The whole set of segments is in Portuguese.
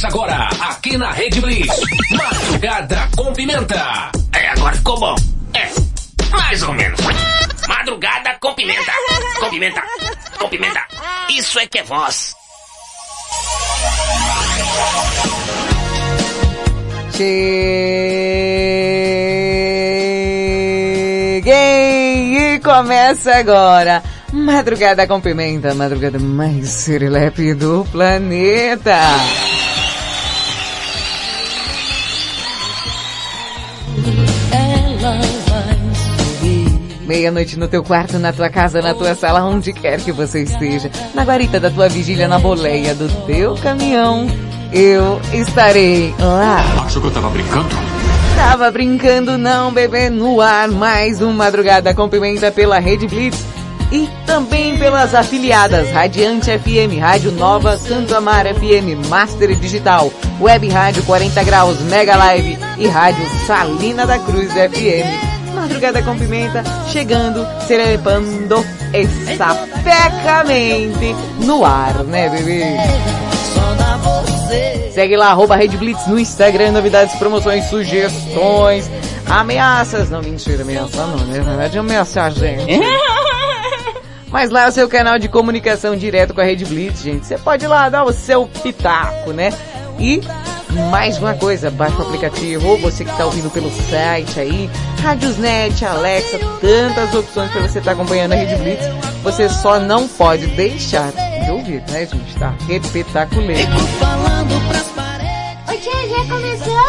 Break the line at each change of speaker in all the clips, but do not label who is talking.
Começa agora, aqui na Rede Blitz. Madrugada com Pimenta.
É, agora ficou bom. É, mais ou menos. Madrugada com pimenta. Com pimenta. Com pimenta. Isso é que é voz.
Cheguei e começa agora. Madrugada com pimenta, madrugada mais serelepe do planeta. Meia-noite no teu quarto, na tua casa, na tua sala, onde quer que você esteja. Na guarita da tua vigília, na boleia do teu caminhão. Eu estarei lá.
Achou que eu tava brincando?
Tava brincando não, bebê, no ar. Mais uma madrugada com pimenta pela Rede Blitz. E também pelas afiliadas Radiante FM, Rádio Nova, Santo Amar FM, Master Digital, Web Rádio 40 Graus, Mega Live e Rádio Salina da Cruz FM. Madrugada com Pimenta, chegando, serepando sapecamente no ar, né, bebê? Segue lá, arroba Rede Blitz no Instagram, novidades, promoções, sugestões, ameaças, não, mentira, ameaça não, né? Na verdade é ameaçar, gente. Mas lá é o seu canal de comunicação direto com a Rede Blitz, gente. Você pode ir lá dar o seu pitaco, né? E mais uma coisa, baixa o aplicativo, ou você que está ouvindo pelo site aí, Radiosnet, Alexa, tantas opções para você estar tá acompanhando a Rede Blitz. Você só não pode deixar de ouvir, né, gente? Tá repetaculê.
Oi, tia, já começou?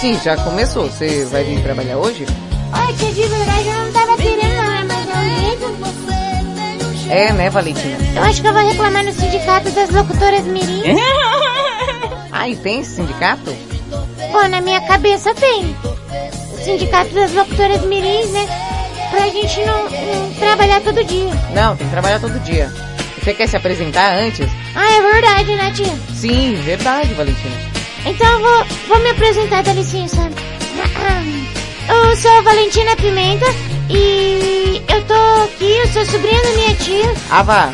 Sim, já começou. Você vai vir trabalhar hoje?
Oi, tia, de verdade eu não tava querendo, não, mas é um jeito.
É, né, Valentina?
Eu acho que eu vou reclamar no sindicato das locutoras mirim.
Ah, e tem esse sindicato?
Pô, na minha cabeça tem. O sindicato das locutoras mirins, né? Pra gente não, não trabalhar todo dia.
Não, tem que trabalhar todo dia. Você quer se apresentar antes?
Ah, é verdade, né, tia?
Sim, verdade, Valentina.
Então eu vou, vou me apresentar, dá licença. Eu sou a Valentina Pimenta e eu tô aqui, eu sou sobrinha da minha tia.
Ah, vá.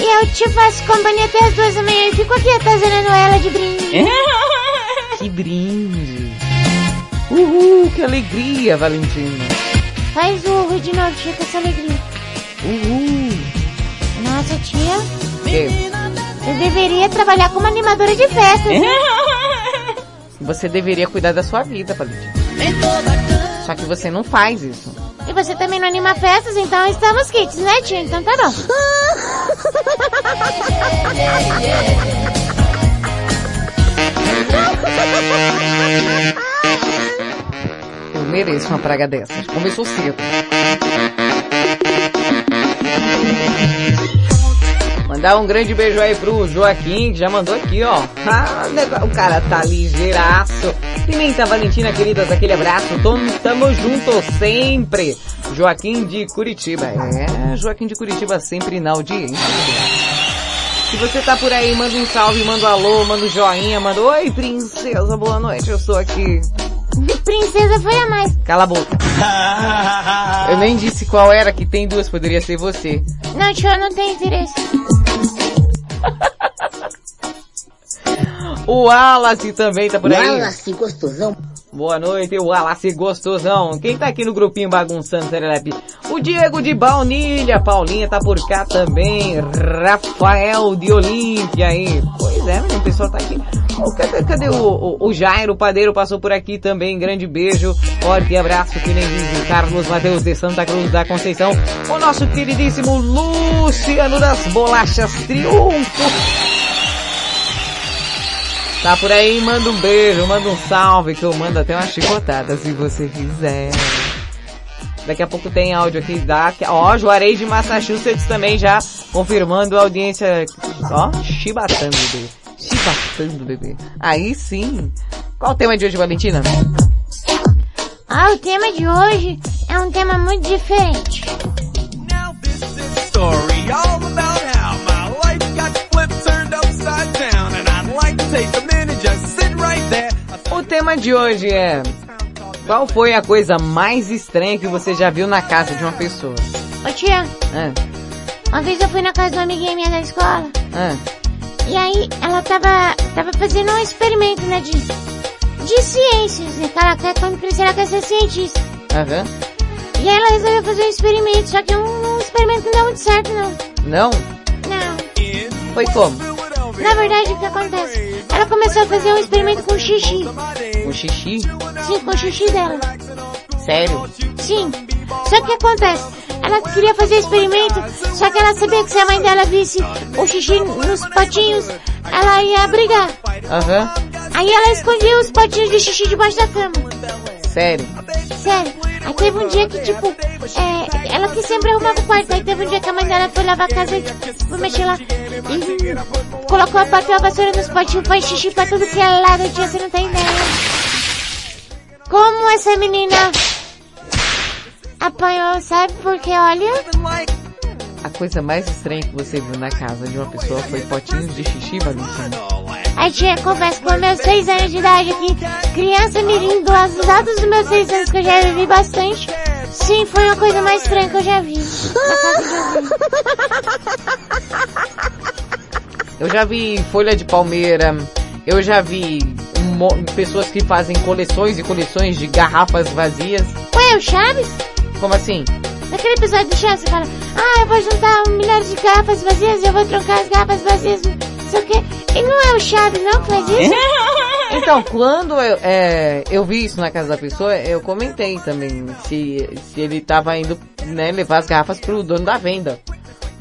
E eu te faço companhia até as duas da manhã e fico aqui atazanando ela de brinde.
que brinde. Uhul, que alegria, Valentina.
Faz o urro de novo, com essa alegria.
Uhul.
Nossa, tia.
Que?
Você deveria trabalhar como animadora de festas.
Você deveria cuidar da sua vida, Valentina. Só que você não faz isso.
E você também não anima festas, então estamos kits, né, tia? Então tá bom.
Eu mereço uma praga dessas. Começou cedo. Mandar um grande beijo aí pro Joaquim, que já mandou aqui, ó. Ah, o cara tá ligeiraço. Pimenta Valentina, queridas, aquele abraço. Tamo, tamo junto sempre. Joaquim de Curitiba. É, Joaquim de Curitiba sempre na audiência. Se você tá por aí, manda um salve, manda um alô, manda um joinha, manda Oi, princesa, boa noite, eu estou aqui.
Princesa foi a mais.
Cala a boca. Eu nem disse qual era, que tem duas, poderia ser você.
Não, tio, não tem interesse.
O Wallace também tá por aí.
Wallace gostosão.
Boa noite, o Wallace gostosão. Quem tá aqui no grupinho bagunçando, Serelepe? O Diego de Baunilha, Paulinha tá por cá também. Rafael de Olímpia aí. Pois é, o pessoal tá aqui. Cadê, cadê o, o, o, Jairo, padeiro passou por aqui também. Grande beijo, forte abraço, que nem diz o Carlos Mateus de Santa Cruz da Conceição. O nosso queridíssimo Luciano das Bolachas Triunfo. Tá por aí, manda um beijo, manda um salve, que eu mando até uma chicotada se você quiser. Daqui a pouco tem áudio aqui da, ó, Juarez de Massachusetts também já confirmando a audiência, ó, chibatando, bebê. passando, bebê. Aí sim. Qual o tema de hoje, Valentina?
Ah, o tema de hoje é um tema muito diferente.
Now this is a story all about how my life got flipped, turned upside down, and I'd like to take a
O tema de hoje é... Qual foi a coisa mais estranha que você já viu na casa de uma pessoa?
Ô tia, uma vez eu fui na casa de uma amiguinha minha da escola, e aí ela tava, tava fazendo um experimento, né, de, de ciências, né, que ela quer, quando crescer ela quer ser cientista.
aham.
E aí ela resolveu fazer um experimento, só que um, um experimento não deu muito certo, não.
Não?
Não.
Foi como?
Na verdade, o que acontece? Ela começou a fazer um experimento com xixi.
O xixi?
Sim, com o xixi dela.
Sério?
Sim. Só que o que acontece? Ela queria fazer o experimento, só que ela sabia que se a mãe dela visse o xixi nos potinhos, ela ia brigar.
Aham.
Aí ela escondia os potinhos de xixi debaixo da cama.
Sério?
Sério. Aí teve um dia que, tipo, é, ela que sempre arrumava o quarto. Aí teve um dia que a mãe dela foi lavar a casa e, tipo, foi mexer lá. E colocou, bateu a vassoura nos potinhos, faz xixi pra tudo que é lado. Tia, você não tem ideia. Como essa menina apanhou, sabe? Porque, olha,
A coisa mais estranha que você viu na casa de uma pessoa foi potinhos de xixi, Valentina?
A tia confessa com meus seis anos de idade aqui, criança mirim, dos dados dos meus seis anos que eu já vivi bastante. Sim, foi a coisa mais estranha que eu já vi.
Eu já vi folha de palmeira, eu já vi pessoas que fazem coleções e coleções de garrafas vazias.
Ué, o Chaves?
Como assim?
Naquele episódio do Chaves, você fala, ah, eu vou juntar um milhar de garrafas vazias, eu vou trocar as garrafas vazias, sei o quê. E não é o Chaves, não, que faz isso?
Então, quando eu, é, eu vi isso na casa da pessoa, eu comentei também se, se ele tava indo, né, levar as garrafas pro dono da venda.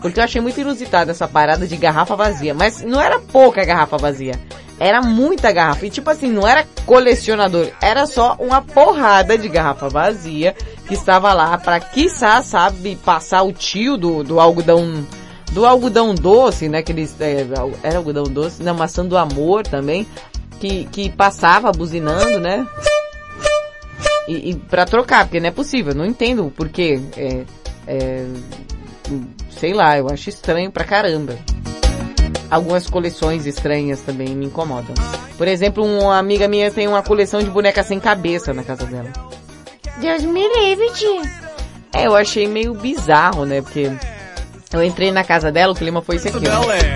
Porque eu achei muito inusitada essa parada de garrafa vazia. Mas não era pouca garrafa vazia. Era muita garrafa. E tipo assim, não era colecionador. Era só uma porrada de garrafa vazia que estava lá pra, quiçá, sabe, passar o tio do, do algodão, do algodão doce, né, que eles, é, era algodão doce, não, maçã do amor também, que, que passava buzinando, né? E, e para trocar, porque não é possível, não entendo o porquê. É, é, sei lá, eu acho estranho pra caramba. Algumas coleções estranhas também me incomodam. Por exemplo, uma amiga minha tem uma coleção de bonecas sem cabeça na casa dela.
Deus me livre, tia.
É, eu achei meio bizarro, né? Porque eu entrei na casa dela, o clima foi esse aqui, ó.
Air.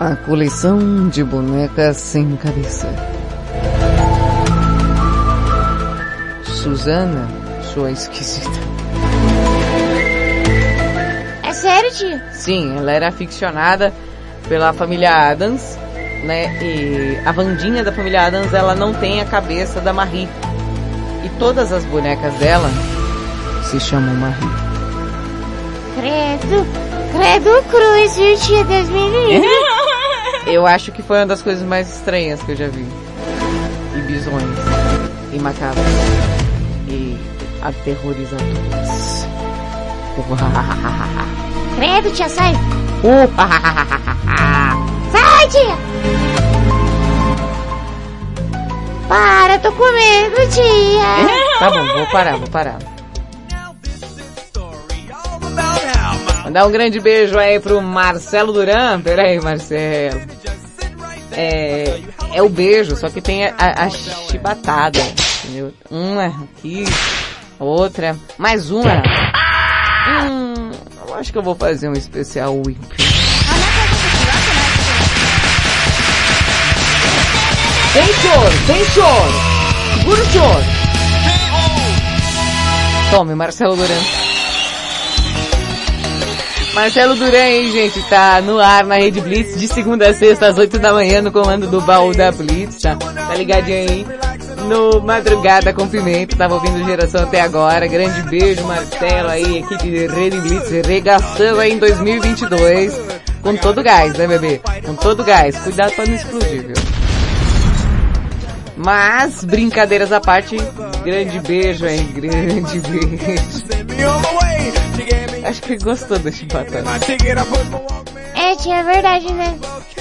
A coleção de bonecas sem cabeça. Suzana, sua esquisita.
É sério, tia?
Sim, ela era aficionada pela família Adams, né? E a Vandinha da família Adams, ela não tem a cabeça da Marie. Todas as bonecas dela se chamam Marie.
Credo. Credo cruz, viu, tia? Deus me livre.
Eu acho que foi uma das coisas mais estranhas que eu já vi. E bizonhas. E macabras. E aterrorizadores.
Credo, tia, sai. Sai, tia. Para, tô com medo, tia.
tá bom, vou parar, vou parar. Mandar um grande beijo aí pro Marcelo Duran. Pera aí, Marcelo. É, é o beijo, só que tem a, a chibatada, entendeu? Uma aqui, outra, mais uma. Hum, eu acho que eu vou fazer um especial Wimp. Sem choro, sem choro. Segura o choro. Tome, Marcelo Duran. Marcelo Duran, gente, tá no ar na Rede Blitz de segunda a sexta às 8 da manhã no comando do baú da Blitz, tá? Tá ligadinho aí no Madrugada com Pimenta, tava ouvindo Geração até agora. Grande beijo, Marcelo aí, equipe de Rede Blitz, regaçando aí em 2022 com todo gás, né, bebê? Com todo gás. Cuidado pra não explodir, viu? Mas, brincadeiras à parte, grande beijo, hein? Grande beijo. Acho que ele gostou da chibatada.
É, é verdade, né?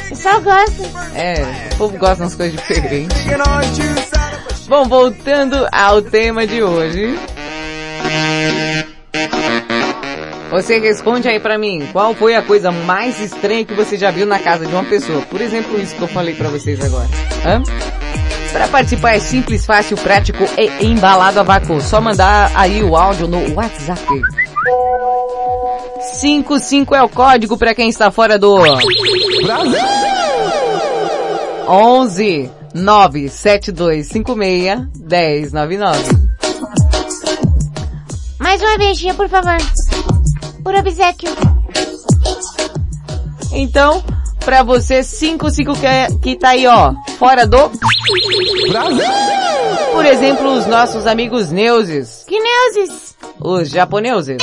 Eu só gosto.
É, o povo gosta das coisas diferentes. Bom, voltando ao tema de hoje. Você responde aí pra mim, qual foi a coisa mais estranha que você já viu na casa de uma pessoa? Por exemplo, isso que eu falei pra vocês agora. Hã? Pra participar é simples, fácil, prático e embalado a vácuo. Só mandar aí o áudio no WhatsApp. 55 é o código pra quem está fora do... Brasil! 11 97256 1099.
Mais uma vez, tia, por favor. Por obsequio.
Então, pra você 55 que, é- que tá aí, ó, fora do Brasil. Por exemplo, os nossos amigos neuses,
Que neuses.
os japoneses.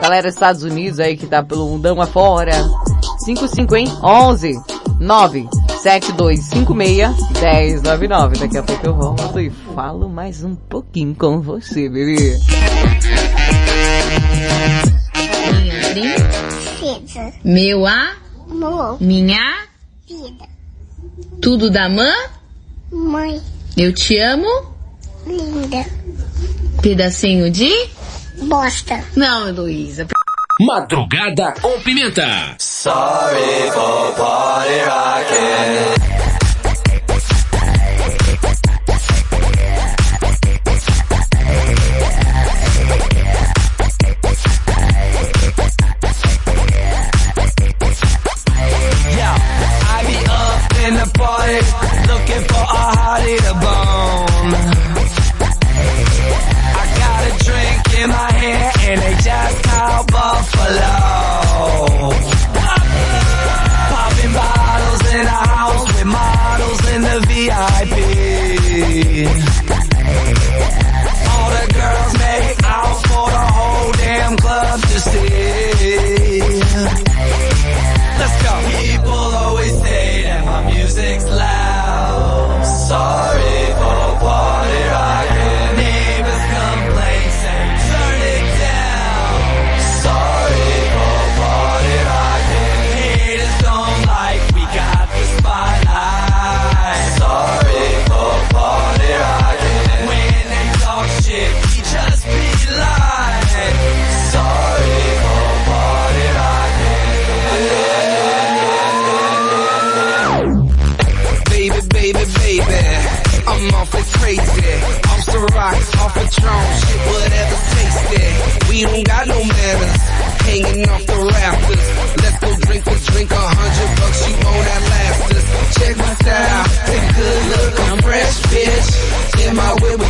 Galera dos Estados Unidos aí que tá pelo mundão afora. 55, hein? 11 9 7256 1099. Daqui a pouco eu volto e falo mais um pouquinho com você, bebê.
Meu amor. Minha
Vida.
tudo da mãe.
Mãe
Eu te amo.
linda.
Pedacinho de...
Bosta.
Não, Heloísa.
Madrugada com Pimenta.
Yeah,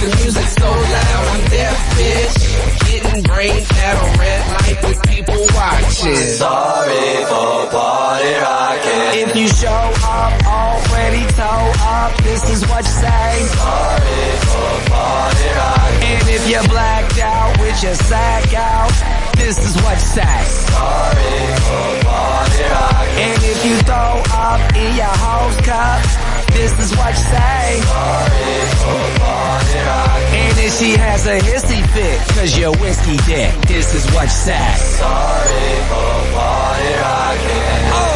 music so loud, I'm deaf, bitch. Getting brains at a red light with people watching. Sorry for party rocking. If you show up already toe up, this is what you say. Sorry for party rocking. And if you're blacked out with your sack out, this is what you say. Sorry for party rocking. And if you throw up in your host cup, this is what you say. Sorry rocking. And if she has a hissy fit, cause you're whiskey dick, this is what you say. Sorry for rocking. Oh, oh, oh,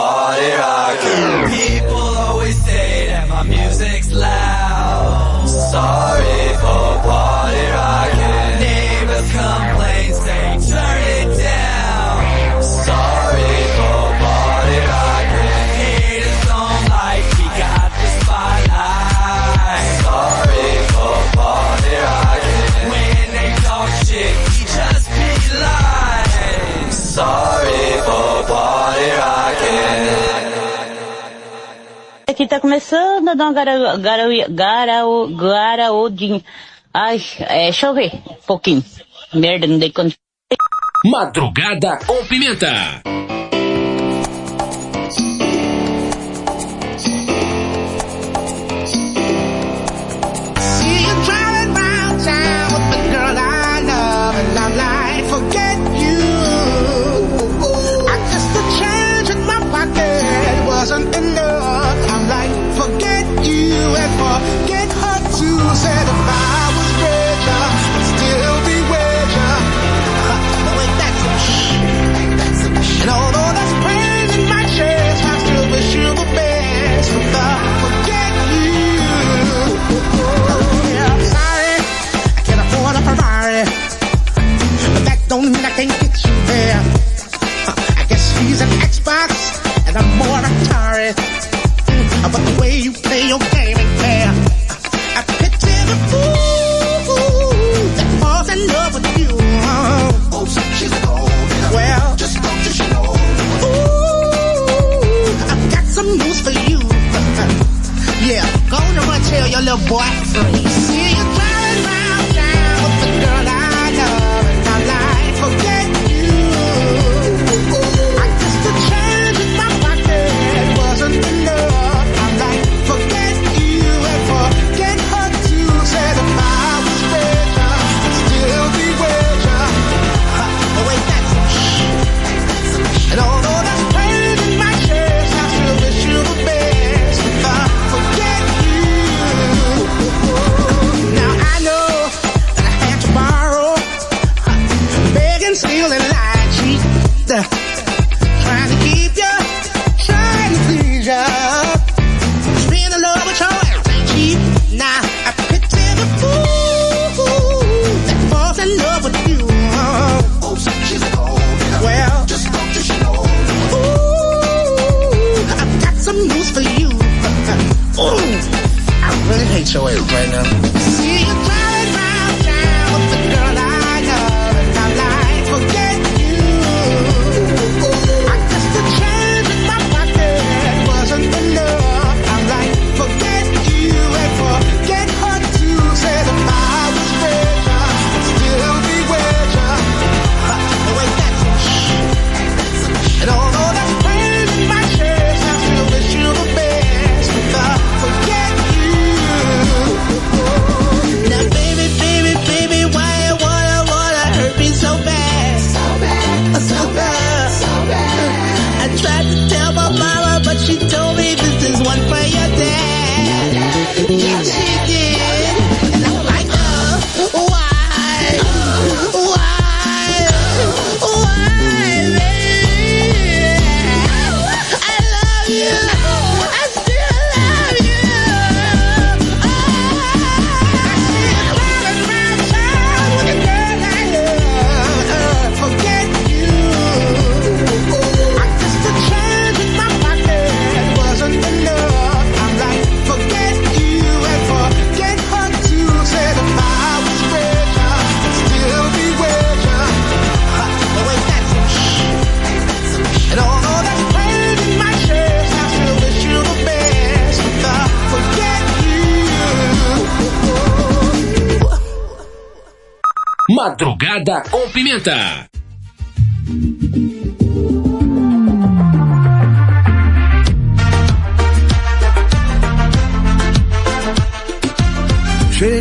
party rocking.
People always say that my music's loud. Sorry for party
aqui tá começando a dar uma garau, garau, garau, garaudinha. Ai, é, deixa eu ver um pouquinho. Merda, não dei conta.
Madrugada com pimenta.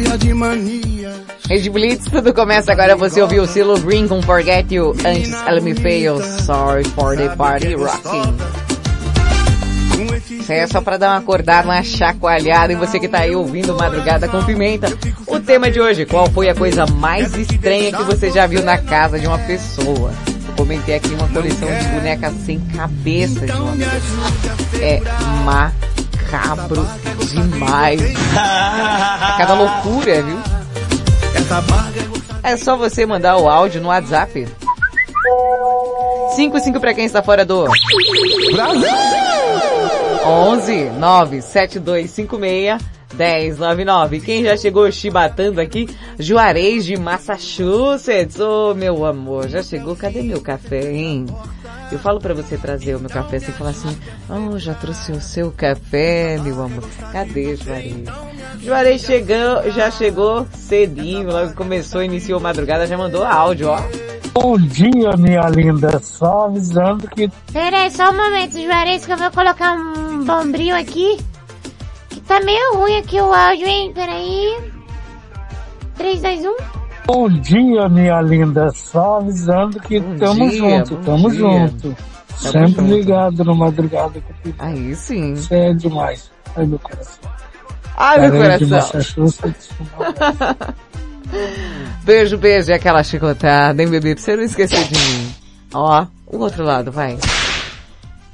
Escola de mania.
Rede Blitz, tudo começa agora. Você ouviu o Silo Green com Forget You. Antes, Ela Me Fail. Sorry for the Party Rocking. Isso aí é só pra dar uma acordada, uma chacoalhada. E você que tá aí ouvindo Madrugada com Pimenta. O tema de hoje, qual foi a coisa mais estranha que você já viu na casa de uma pessoa? comentei aqui uma coleção de bonecas sem cabeça de uma pessoa. É má macabro demais. É cada loucura, viu? É só você mandar o áudio no WhatsApp. 55 para quem está fora do Brasil. 11 9 7256 1099. Quem já chegou chibatando aqui? Juarez de Massachusetts. Ô, oh, meu amor, já chegou? Cadê meu café, hein? Eu falo para você trazer o meu café, assim você fala assim, oh, já trouxe o seu café, meu amor. Cadê Juarez? Juarez chegou, já chegou cedinho, logo começou, iniciou madrugada, já mandou áudio, ó.
Bom dia, minha linda, só avisando que...
Peraí, só um momento, Juarez, que eu vou colocar um bombril aqui. Tá meio ruim aqui o áudio, hein? Pera aí. 3, 2, 1.
Bom dia, minha linda. Só avisando que
Bom
tamo
dia,
junto, tamo
dia.
junto. Sempre
junto.
ligado no madrugada com o
Aí sim.
Você é demais. Ai, meu coração.
Ai, meu coração. Beijo, beijo e aquela chicotada, hein, bebê? Pra você não esquecer de mim. Ó, o outro lado, vai.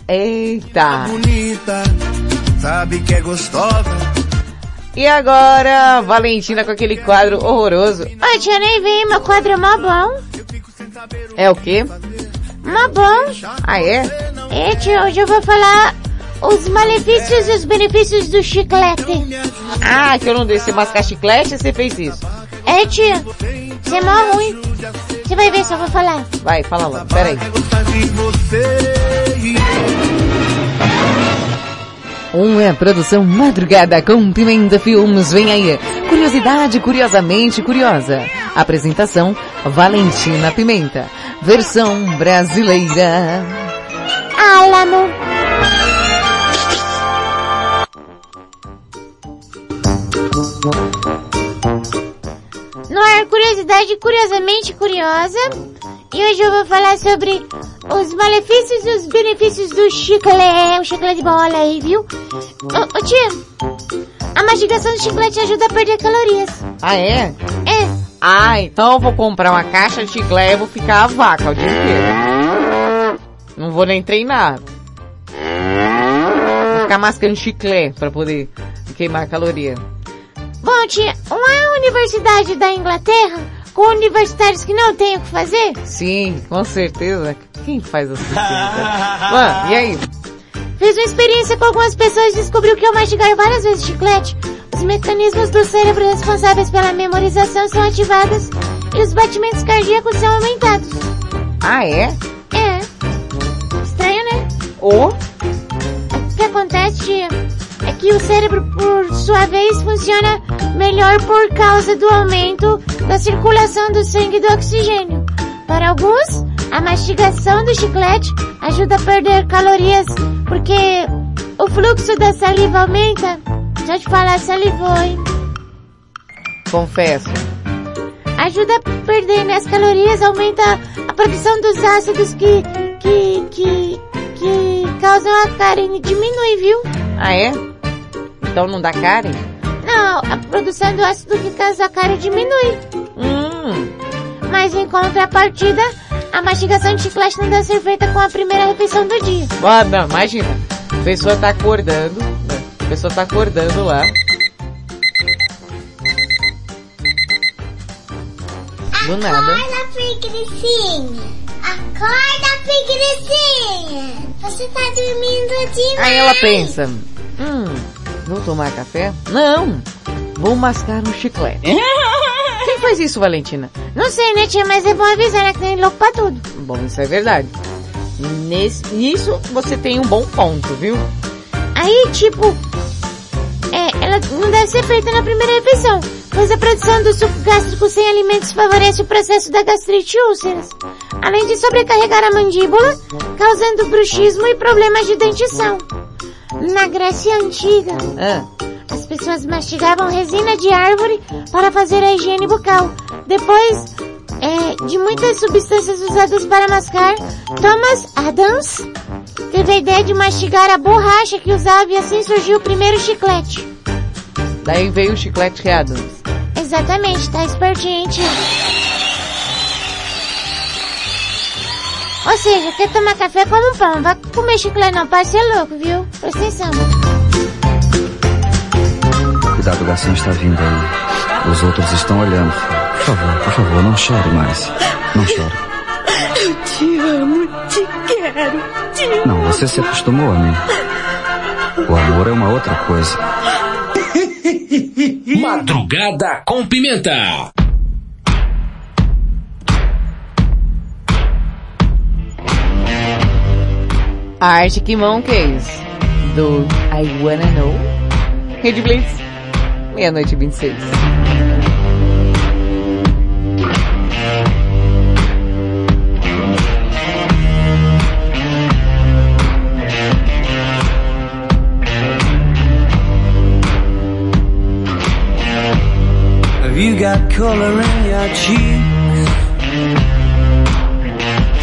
Eita.
bonita, sabe que é gostosa.
E agora, Valentina com aquele quadro horroroso.
Ô, tia, nem vi, meu quadro é mó bom.
É o quê?
Mó bom.
Ah, é?
É, tia, hoje eu vou falar os malefícios e os benefícios do chiclete.
Ah, que eu não deixei mascar chiclete, você fez isso.
É, tia, você é mó ruim. Você vai ver se eu vou falar.
Vai, fala logo, peraí. Uma produção madrugada com Pimenta Filmes, vem aí. Curiosidade, curiosamente curiosa. Apresentação, Valentina Pimenta. Versão brasileira.
Álamo. No ar, curiosidade curiosamente curiosa. E hoje eu vou falar sobre os malefícios e os benefícios do chiclete, o chiclete de bola aí, viu? Ô, ô tia, a mastigação do chiclete ajuda a perder calorias.
Ah, é?
É.
Ah, então eu vou comprar uma caixa de chiclete e vou ficar a vaca o dia inteiro. Não vou nem treinar. Vou ficar mascando chiclete pra poder queimar caloria.
Bom, tia, uma universidade da Inglaterra com universitários que não têm o que fazer?
Sim, com certeza. Quem faz assim? Mano, e aí?
Fez uma experiência com algumas pessoas e descobriu que ao mastigar várias vezes chiclete, os mecanismos do cérebro responsáveis pela memorização são ativados e os batimentos cardíacos são aumentados.
Ah, é?
É. Estranho, né?
Ou?
O que acontece, tia, é que o cérebro, por sua vez, funciona melhor por causa do aumento da circulação do sangue e do oxigênio. Para alguns, a mastigação do chiclete ajuda a perder calorias porque o fluxo da saliva aumenta. Já te falar, salivou, hein?
Confesso.
Ajuda a perder as calorias, aumenta a produção dos ácidos que, que, que, que causam a cárie. Diminui, viu?
Ah, é? Então não dá Karen?
Não, a produção do ácido que causa a cárie diminui.
Hum.
Mas em contrapartida, a mastigação de chiclete não deve ser feita com a primeira refeição do dia.
Ah, não, imagina. A pessoa tá acordando, né? a pessoa tá acordando lá. Do nada.
Acorda, preguicinha. Acorda, preguicinha. Você tá dormindo demais.
Aí ela pensa, hum, vou tomar café? Não, vou mascar um chiclete. Quem faz isso, Valentina?
Não sei, né, tia? Mas é bom avisar, né? Que tem louco pra tudo.
Bom, isso é verdade. Nesse, nisso você tem um bom ponto, viu?
Aí, tipo, é, ela não deve ser feita na primeira refeição, pois a produção do suco gástrico sem alimentos favorece o processo da gastrite e úlceras, além de sobrecarregar a mandíbula, causando bruxismo e problemas de dentição. Na Grécia Antiga,
Ah,
as pessoas mastigavam resina de árvore para fazer a higiene bucal. Depois é, de muitas substâncias usadas para mascar, Thomas Adams teve a ideia de mastigar a borracha que usava e assim surgiu o primeiro chiclete.
daí veio o chiclete Adams.
Exatamente, tá espertinho, tio. Ou seja, quer tomar café como um pão, vai comer chiclete não, pode ser louco, viu? Presta atenção.
Cuidado, o garçom está vindo aí. Os outros estão olhando. Por favor, por favor, não chore mais. Não chore.
Eu te amo, te quero, te
Não, você se acostumou a mim. O amor é uma outra coisa.
Madrugada com Pimenta.
Arctic Monkeys, do I Wanna Know. Rede Blitz, meia-noite e 26.
Have you got color in your cheeks?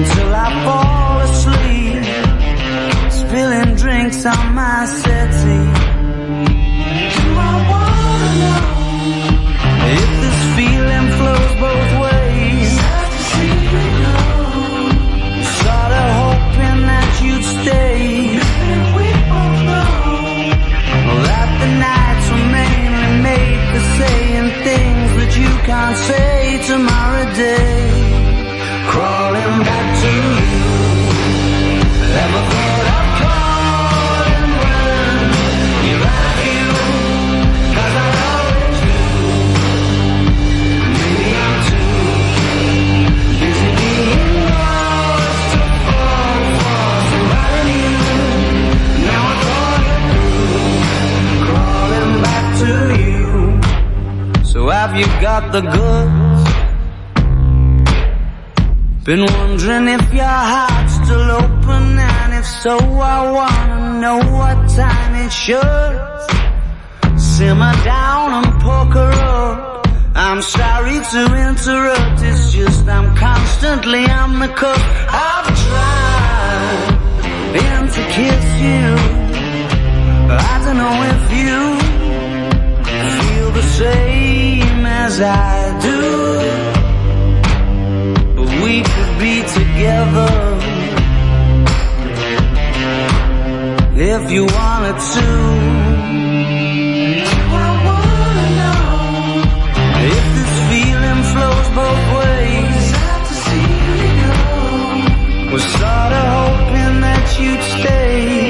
until I fall asleep. Spilling drinks on my settee. Do I wanna know if this feeling flows both ways? Sorta hoping that you'd stay. We both know that the nights were mainly made for saying things that you can't say tomorrow day. Crawling back have you You're You're got the goods? Been wondering if your heart's open and if so I wanna know what time it should. Simmer down and poker up. I'm sorry to interrupt, it's just I'm constantly on the cuff. I've tried been to kiss you. I don't know if you feel the same as I do. But we could be together if you wanted to. I wanna if this feeling flows both ways. Was sorta hoping that you'd stay.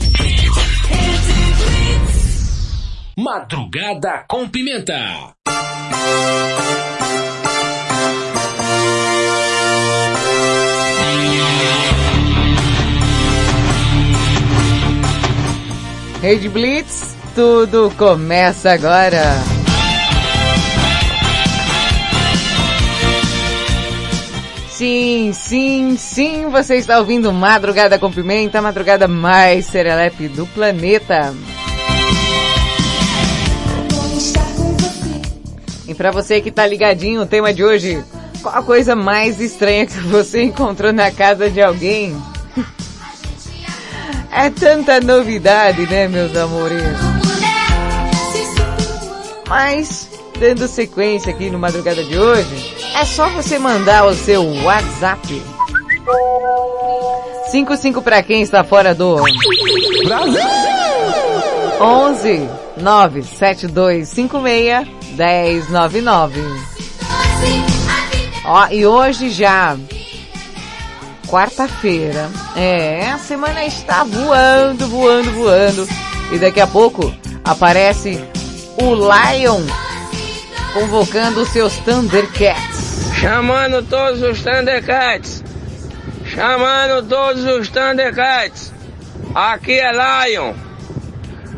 Madrugada com pimenta.
Rede Blitz, tudo começa agora. Sim, sim, sim, você está ouvindo Madrugada com Pimenta, a madrugada mais serelepe do planeta. E pra você que tá ligadinho, o tema de hoje, qual a coisa mais estranha que você encontrou na casa de alguém? É tanta novidade, né, meus amores? Mas, dando sequência aqui no Madrugada de hoje, é só você mandar o seu WhatsApp. 55 para quem está fora do Brasil. 11 97256 1099. Ó, e hoje já quarta-feira. É, a semana está voando, voando, voando. E daqui a pouco aparece o Lion convocando seus Thundercats.
Chamando todos os Thundercats. Chamando todos os Thundercats. Aqui é Lion.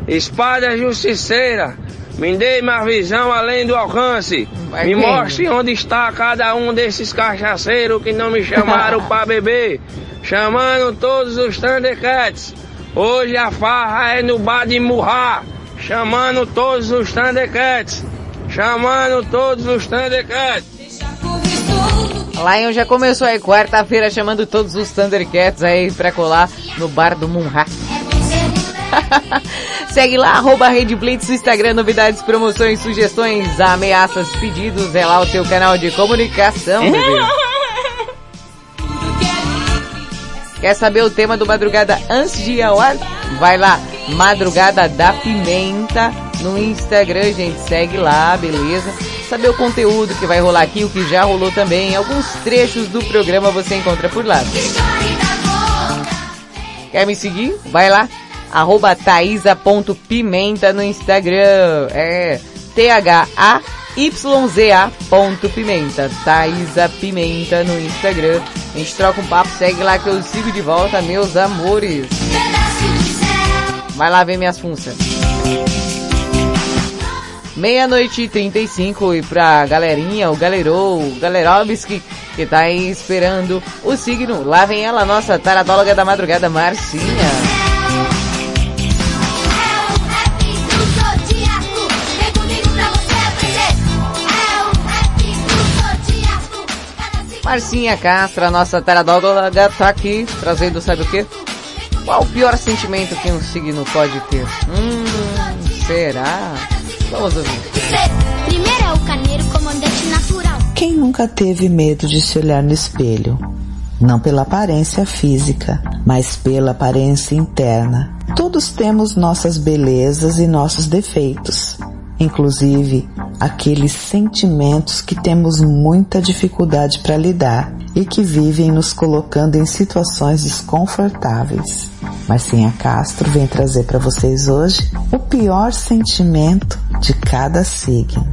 Espada justiceira. Me dê uma visão além do alcance.
Vai
me mostre onde está cada um desses cachaceiros que não me chamaram para beber. Chamando todos os Thundercats. Hoje a farra é no bar de Murra. Chamando todos os Thundercats. Chamando todos os Thundercats.
Lion já começou aí quarta-feira chamando todos os Thundercats aí pra colar no bar do Munha. Segue lá, arroba Rede Blitz no Instagram, novidades, promoções, sugestões, ameaças, pedidos, é lá o teu canal de comunicação, bebê. Quer saber o tema do Madrugada antes de ir ao ar? Vai lá, Madrugada da Pimenta no Instagram, gente. Segue lá, beleza? Saber o conteúdo que vai rolar aqui, o que já rolou também. Alguns trechos do programa você encontra por lá. Quer me seguir? Vai lá, arroba thaisa.pimenta no Instagram. É T-H-A-Y-Z-A ponto pimenta. Thaisa Pimenta no Instagram. A gente troca um papo, segue lá que eu sigo de volta, meus amores. Vai lá ver minhas funções. Meia-noite e 35 e pra galerinha, o galerou, o galerobis que, que tá aí esperando o signo. Lá vem ela, nossa taradóloga da madrugada, Marcinha. Marcinha Castro, a nossa taradóloga, tá aqui trazendo sabe o quê? Qual o pior sentimento que um signo pode ter? Hum, será? Vamos ouvir.
Primeiro é o carneiro, comandante natural.
Quem nunca teve medo de se olhar no espelho? Não pela aparência física, mas pela aparência interna. Todos temos nossas belezas e nossos defeitos, inclusive aqueles sentimentos que temos muita dificuldade para lidar e que vivem nos colocando em situações desconfortáveis. Marcinha Castro vem trazer para vocês hoje o pior sentimento de cada signo.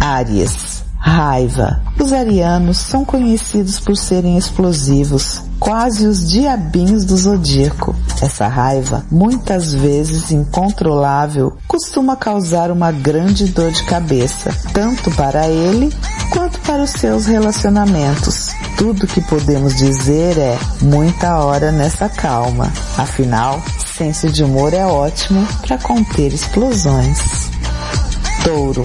Áries. Raiva. Os arianos são conhecidos por serem explosivos, quase os diabinhos do zodíaco. Essa raiva, muitas vezes incontrolável, costuma causar uma grande dor de cabeça, tanto para ele quanto para os seus relacionamentos. Tudo que podemos dizer é muita hora nessa calma. Afinal, senso de humor é ótimo para conter explosões. Touro.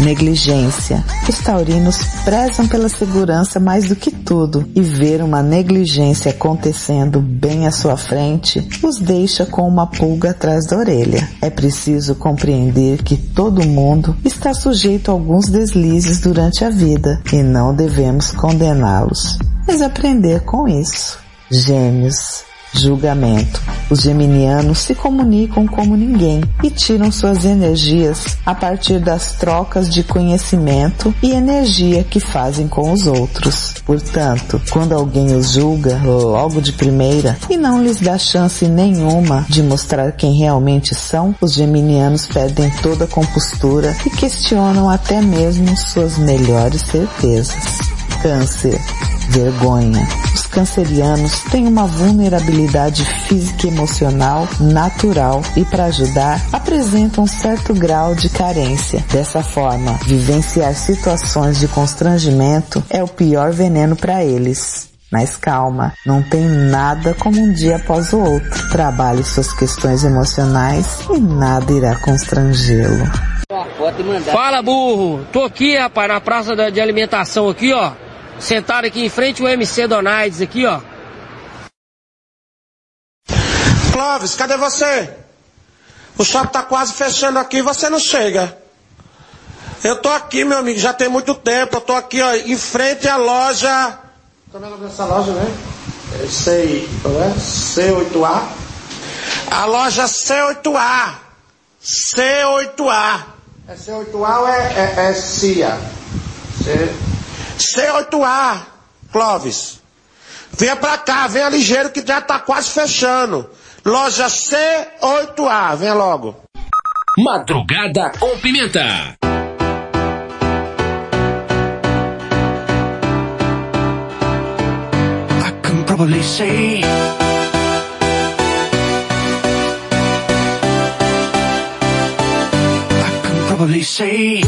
Negligência. Os taurinos prezam pela segurança mais do que tudo e ver uma negligência acontecendo bem à sua frente os deixa com uma pulga atrás da orelha. É preciso compreender que todo mundo está sujeito a alguns deslizes durante a vida e não devemos condená-los, mas aprender com isso. Gêmeos. Julgamento. Os geminianos se comunicam como ninguém e tiram suas energias a partir das trocas de conhecimento e energia que fazem com os outros. Portanto, quando alguém os julga logo de primeira e não lhes dá chance nenhuma de mostrar quem realmente são, os geminianos perdem toda a compostura e questionam até mesmo suas melhores certezas. Câncer. Vergonha. Os cancerianos têm uma vulnerabilidade física e emocional natural e para ajudar apresentam um certo grau de carência. Dessa forma, vivenciar situações de constrangimento é o pior veneno para eles. Mas calma, não tem nada como um dia após o outro. Trabalhe suas questões emocionais e nada irá constrangê-lo.
Fala, burro. Tô aqui, rapaz, na praça de alimentação aqui, ó. Sentado aqui em frente o MC Donaides aqui, ó.
Clóvis, cadê você? O shopping tá quase fechando aqui e você não chega. Eu tô aqui, meu amigo, já tem muito tempo. Eu tô aqui, ó, em frente à loja. Como é o nome dessa loja, né? É C, não é? C8A. A loja C8A. C8A. É C8A ou é, é, é CIA? C... C8A, Clóvis. Venha pra cá, venha ligeiro que já tá quase fechando. Loja C8A, venha logo.
Madrugada com pimenta.
I can probably say I can probably say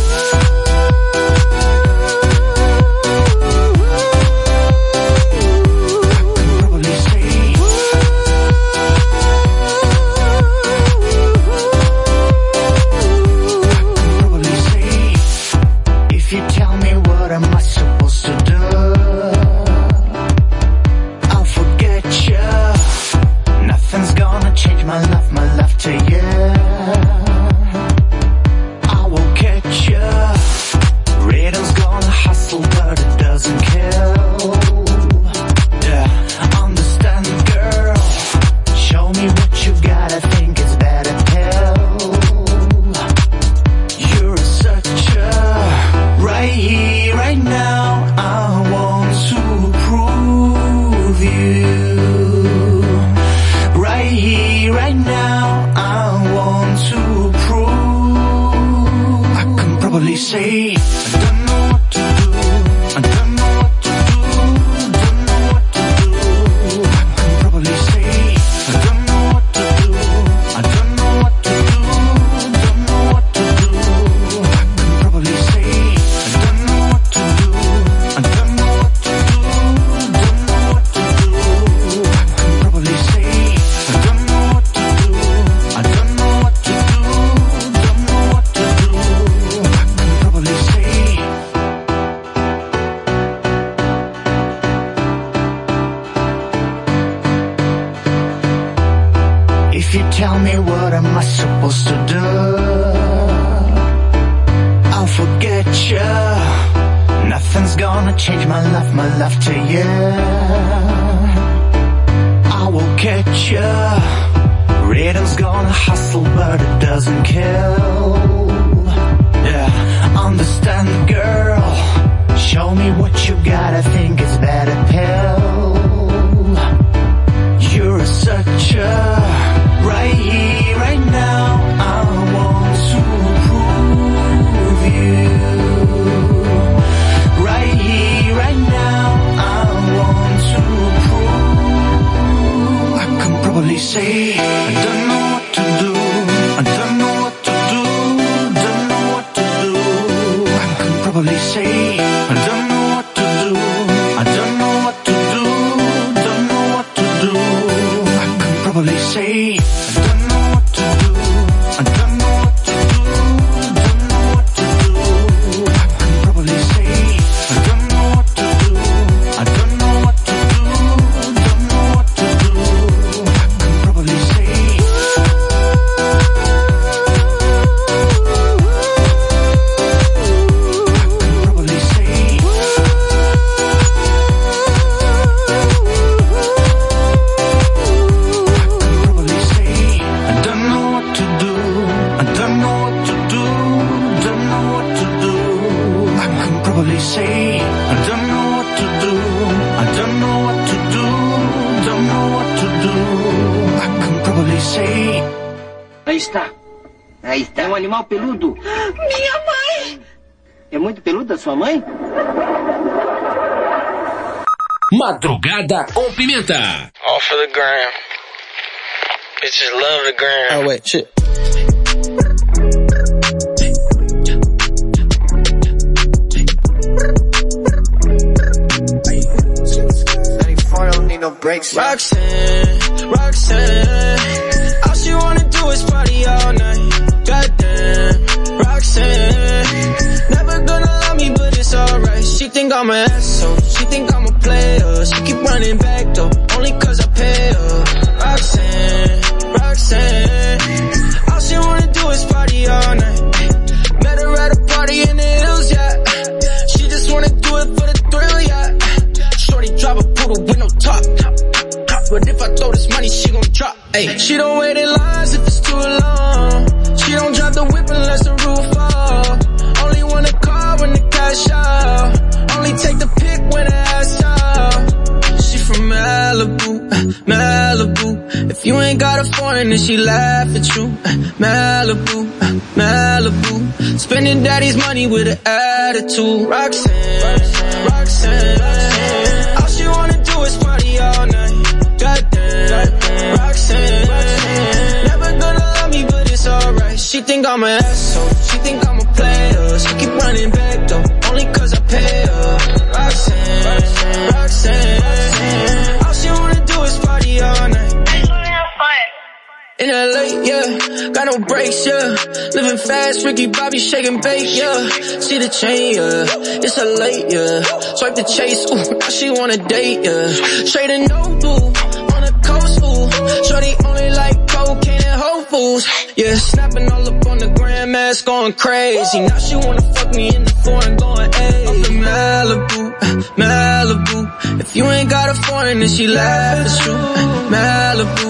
Madrugada com pimenta.
All for the gram. Bitches love the gram.
Oh wait, shit.
Roxanne, Roxanne, all she wanna do is party all night. Goddamn, Roxanne, never gonna love me, but it's alright. She think I'm an asshole, she think I'm a player. She keep running back though, only cause I pay her. Roxanne, Roxanne, all she wanna do is party all night. Met her at a party in the hills, yeah. She just wanna do it for the thrill, yeah. Shorty drive a poodle with no top. But if I throw this money, she gon' drop. Ay, she don't wait in lines if it's too long. She don't drive the whip unless the roof out. Only take the pic when the ass out. She from Malibu, uh, Malibu. If you ain't got a foreign, then she laugh at you. Uh, Malibu, uh, Malibu. Spending daddy's money with an attitude. Roxanne, Roxanne. All she wanna do is party all night. Goddamn, Roxanne. Never gonna love me, but it's alright. She think I'm an asshole. She think I'm a player. She keep running back though, only cause I pay her. Roxanne, Roxanne. Roxanne. All she wanna do is party all night. In LA, yeah, got no brakes, yeah. Living fast, Ricky Bobby shaking bait, yeah. See the chain, yeah. It's a late, yeah. Swipe the chase, ooh, now she wanna date, yeah. Straight and no blue, on the coast, ooh. Shorty only like yeah. Snapping all up on the grandmas, going crazy. Now she wanna fuck me in the foreign, going, hey. Up in Malibu, Malibu. If you ain't got a foreign, then she laugh, it's true. Malibu,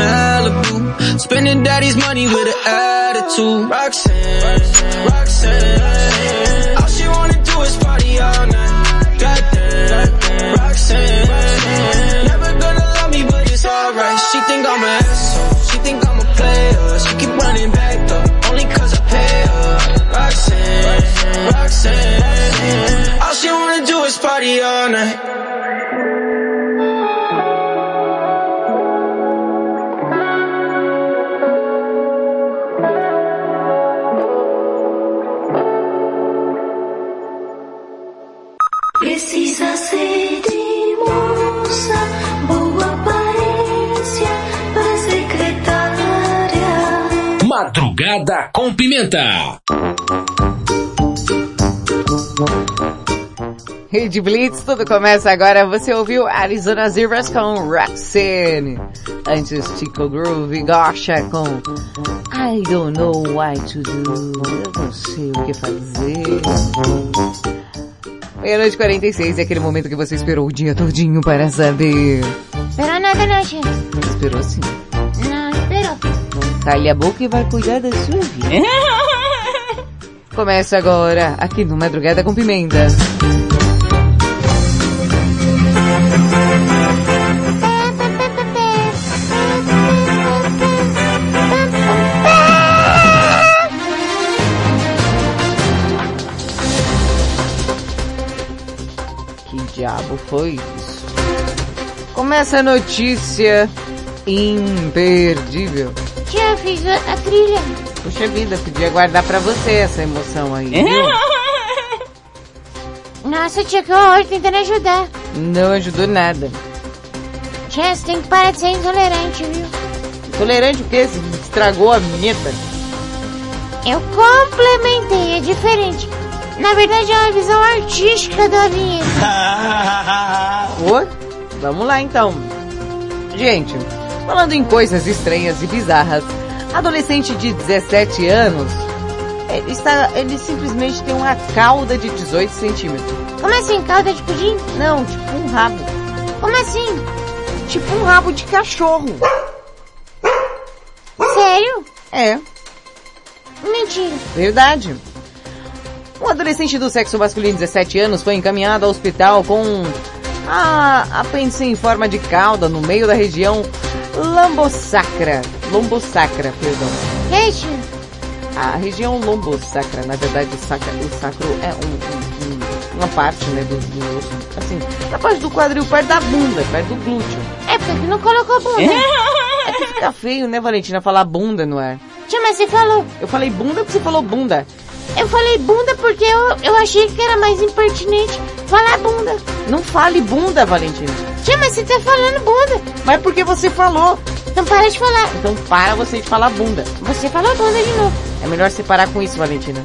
Malibu. Spending daddy's money with an attitude. Roxanne, Roxanne. All she wanna do is party all night. Goddamn, Roxanne. Never gonna love me, but it's alright. She think I'm an Roxanne, Roxanne. All she wanna do is party all night.
Precisa ser de moça, boa aparência para secretária.
Madrugada com pimenta.
Rede Blitz, tudo começa agora. Você ouviu Arizona Zebras com Roxanne. Antes, Tico Groove Gosha com I don't know what to do. Eu não sei o que fazer. Meia-noite 46 é aquele momento que você esperou o dia todinho para saber.
Esperou nada não, chefe.
Esperou sim.
Não, esperou.
Cale a boca e vai cuidar da sua vida. Começa agora, aqui no Madrugada com Pimenta. Que diabo foi isso? Começa a notícia imperdível.
Tia, fiz a trilha.
Puxa vida, podia guardar pra você essa emoção aí?
Nossa, tia, que horror, tentando ajudar.
Não ajudou nada.
Tia, você tem que parar de ser intolerante, viu?
Tolerante o quê? Você estragou a vinheta.
Eu complementei, é diferente. Na verdade, é uma visão artística da vinheta.
Oi? Vamos lá então. Gente, falando em coisas estranhas e bizarras, adolescente de 17 anos, ele, está, ele simplesmente tem uma cauda de 18 centímetros.
Como assim, calda de pudim?
Não, tipo um rabo.
Como assim?
Tipo um rabo de cachorro.
Sério?
É,
Mentira.
verdade. Um adolescente do sexo masculino de 17 anos foi encaminhado ao hospital com a apêndice em forma de cauda no meio da região lombosacra. Lombosacra, perdão.
Tia?
A região lombosacra, na verdade, o, sacra, o sacro é um, um- um- uma parte, né, do, do osso, assim, na parte do quadril, perto da bunda, perto do glúteo.
É porque não colocou bunda.
É que fica feio, né, Valentina, falar bunda, não é?
Tia, mas você falou.
Eu falei bunda porque você falou bunda.
Eu falei bunda porque eu, eu achei que era mais impertinente falar bunda.
Não fale bunda, Valentina.
Tia, mas você tá falando bunda.
Mas porque você falou.
Então para de falar.
Então para você de falar bunda.
Você falou bunda de novo.
É melhor você parar com isso, Valentina.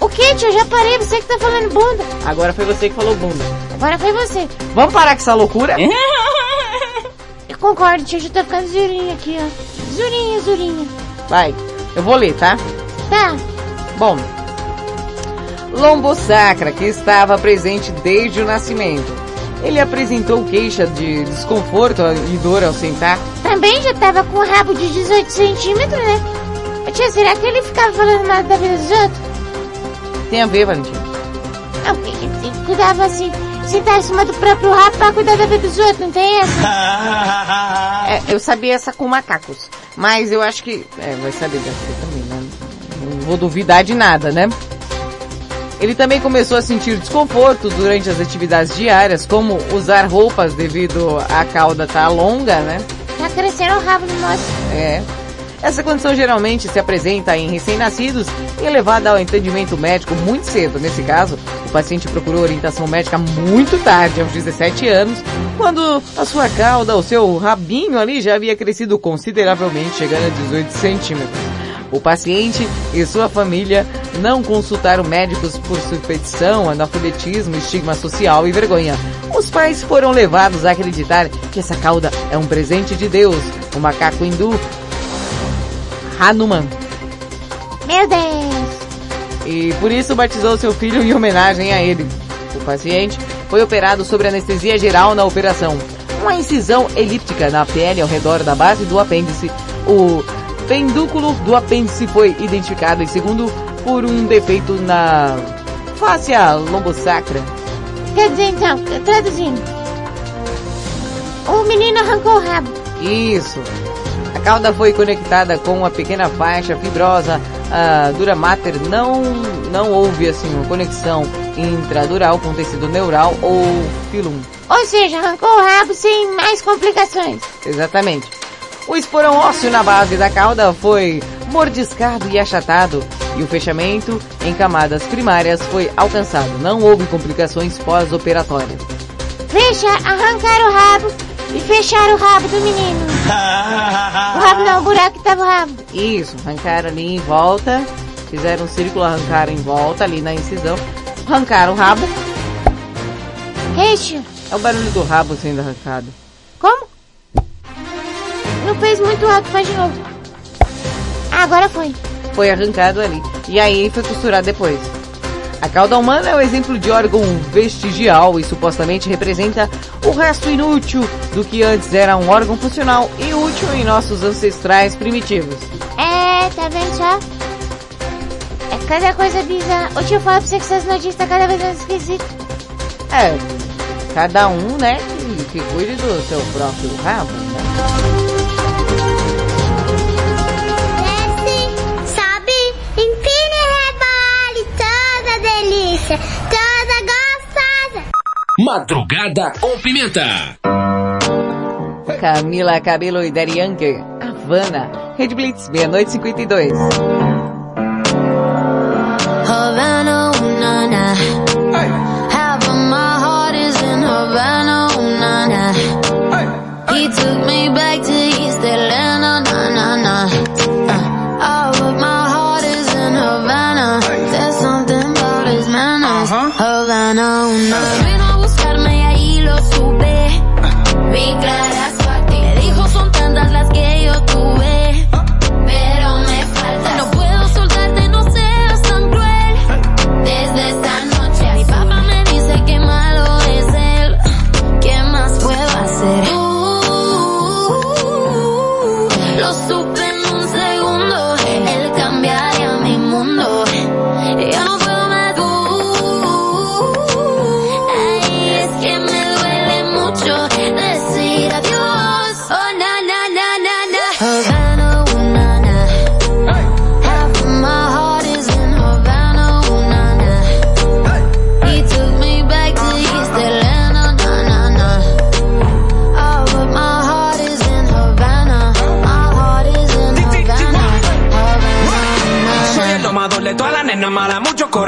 O que, tia? Eu já parei. Você que tá falando bunda.
Agora foi você que falou bunda.
Agora foi você.
Vamos parar com essa loucura?
Eu concordo, tia. Já tá ficando zurinha aqui, ó. Zurinha, zurinha.
Vai, eu vou ler, tá?
Tá.
Bom, lombosacra, que estava presente desde o nascimento. Ele apresentou queixa de desconforto e dor ao sentar.
Também já tava com o rabo de 18 centímetros, né? Tia, será que ele ficava falando mal da vida dos outros?
Tem a ver, Valentina.
Não, porque ele cuidava assim, sentar em cima do próprio rabo pra cuidar da vida dos outros, não tem essa?
É, eu sabia essa com macacos. Mas eu acho que. É, vai saber da sua também, né? Não vou duvidar de nada, né? Ele também começou a sentir desconforto durante as atividades diárias, como usar roupas devido à cauda estar longa, né?
Tá crescendo o rabo do moço.
É. Essa condição geralmente se apresenta em recém-nascidos e é levada ao entendimento médico muito cedo. Nesse caso, o paciente procurou orientação médica muito tarde, aos 17 anos, quando a sua cauda, o seu rabinho ali já havia crescido consideravelmente, chegando a 18 centímetros. O paciente e sua família não consultaram médicos por superstição, analfabetismo, estigma social e vergonha. Os pais foram levados a acreditar que essa cauda é um presente de Deus, o macaco hindu Hanuman.
Meu Deus.
E por isso batizou seu filho em homenagem a ele. O paciente foi operado sobre anestesia geral na operação. Uma incisão elíptica na pele ao redor da base do apêndice. O pendúculo do apêndice foi identificado em segundo por um defeito na fáscia lombosacra.
Quer dizer então, traduzindo. O menino arrancou o rabo.
Isso. A cauda foi conectada com uma pequena faixa fibrosa. A dura mater não, não houve assim uma conexão intradural com tecido neural ou filum.
Ou seja, arrancou o rabo sem mais complicações.
Exatamente. O esporão ósseo na base da cauda foi mordiscado e achatado, e o fechamento em camadas primárias foi alcançado. Não houve complicações pós-operatórias.
Veja, arrancar o rabo e fechar o rabo do menino. o rabo não, o buraco que tava o rabo.
Isso, arrancaram ali em volta, fizeram um círculo, arrancaram em volta ali na incisão, arrancaram o rabo.
Queixo.
É o barulho do rabo sendo arrancado.
Como? não fez muito alto, faz de novo. Ah, agora foi.
Foi arrancado ali. E aí foi costurado depois. A cauda humana é um exemplo de órgão vestigial e supostamente representa o resto inútil do que antes era um órgão funcional e útil em nossos ancestrais primitivos.
É, tá vendo só? É cada coisa bizarra. O teu falo pra você que essas notícias tá cada vez mais esquisito.
É, cada um, né, que, que cuide do seu próprio rabo, né?
delícia, toda gostosa.
Madrugada com pimenta.
Camila Cabelo e Daddy Havana, Red Blitz, meia-noite 52.
Havana, oh, una, na. Half of my heart is in Havana, oh, una, na. He took me back to no, no.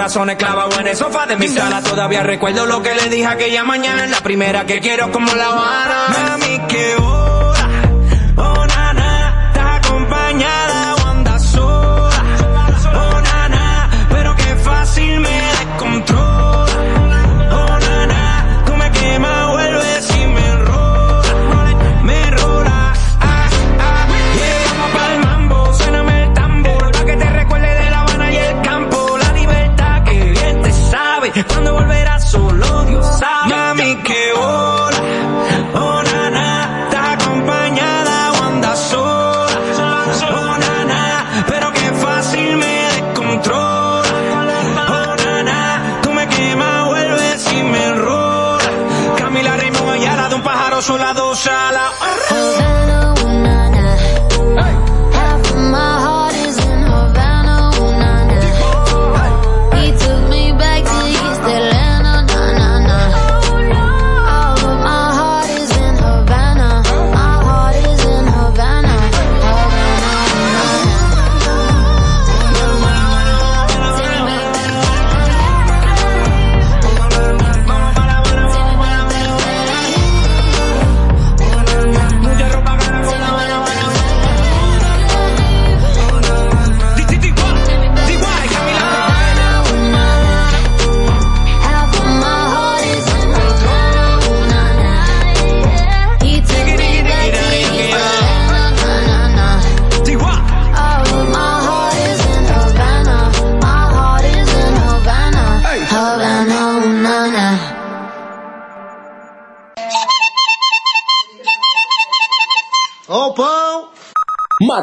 corazón esclavado en
el sofá de mi sala. Todavía recuerdo lo que le dije aquella mañana. La primera que quiero como la Habana. Mami, que
hoy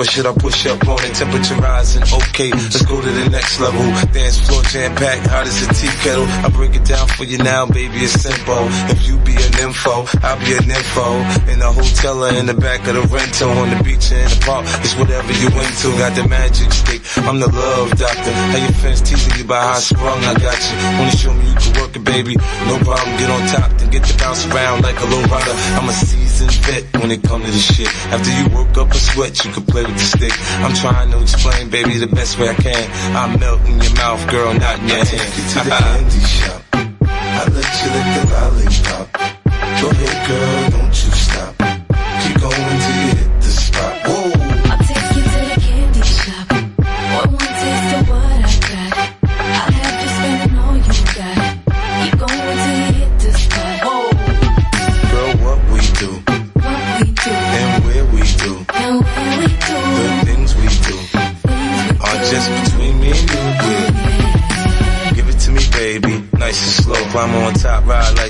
Or should I push up on it? Temperature rising, okay, let's go to the next level. Dance floor jam packed, hot as a tea kettle. I break it down for you now, baby, it's simple. If you be an info, I'll be an info. In the hotel or in the back of the rental, on the beach or in the park, it's whatever you into. Got the magic stick, I'm the love doctor. How your fans teasing you by how I sprung, I got you. Wanna show me you can work it, baby? No problem, get on top, then get to bounce around like a low rider. I'm a seasoned vet when it comes to this shit. After you work up a sweat, you can play with the stick. I'm trying to explain, baby, the best way I can. I melt in your mouth, girl, not in your hand.
to the candy shop. I let you lick the lollipop. Go ahead, girl, don't you stop. Keep going you hit
I'm on top, ride like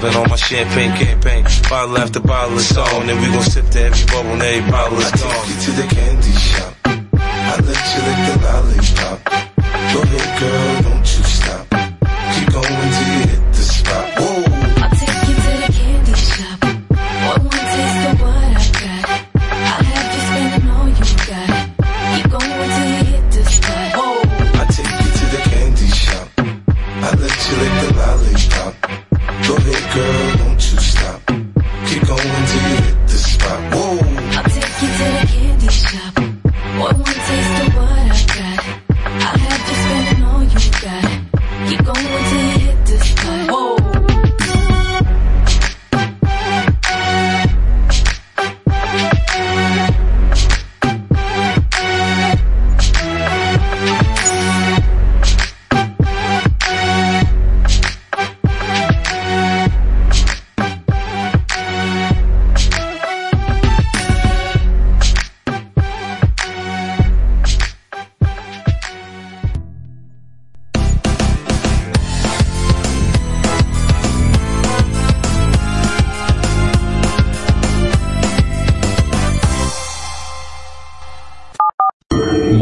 popping on my champagne campaign. Bottle after bottle is on, and we gon' sip to every bubble and every bottle is
I take
gone.
you to the candy shop. I let you lick the lollipop. Go ahead, girl, don't you stop. Keep going till you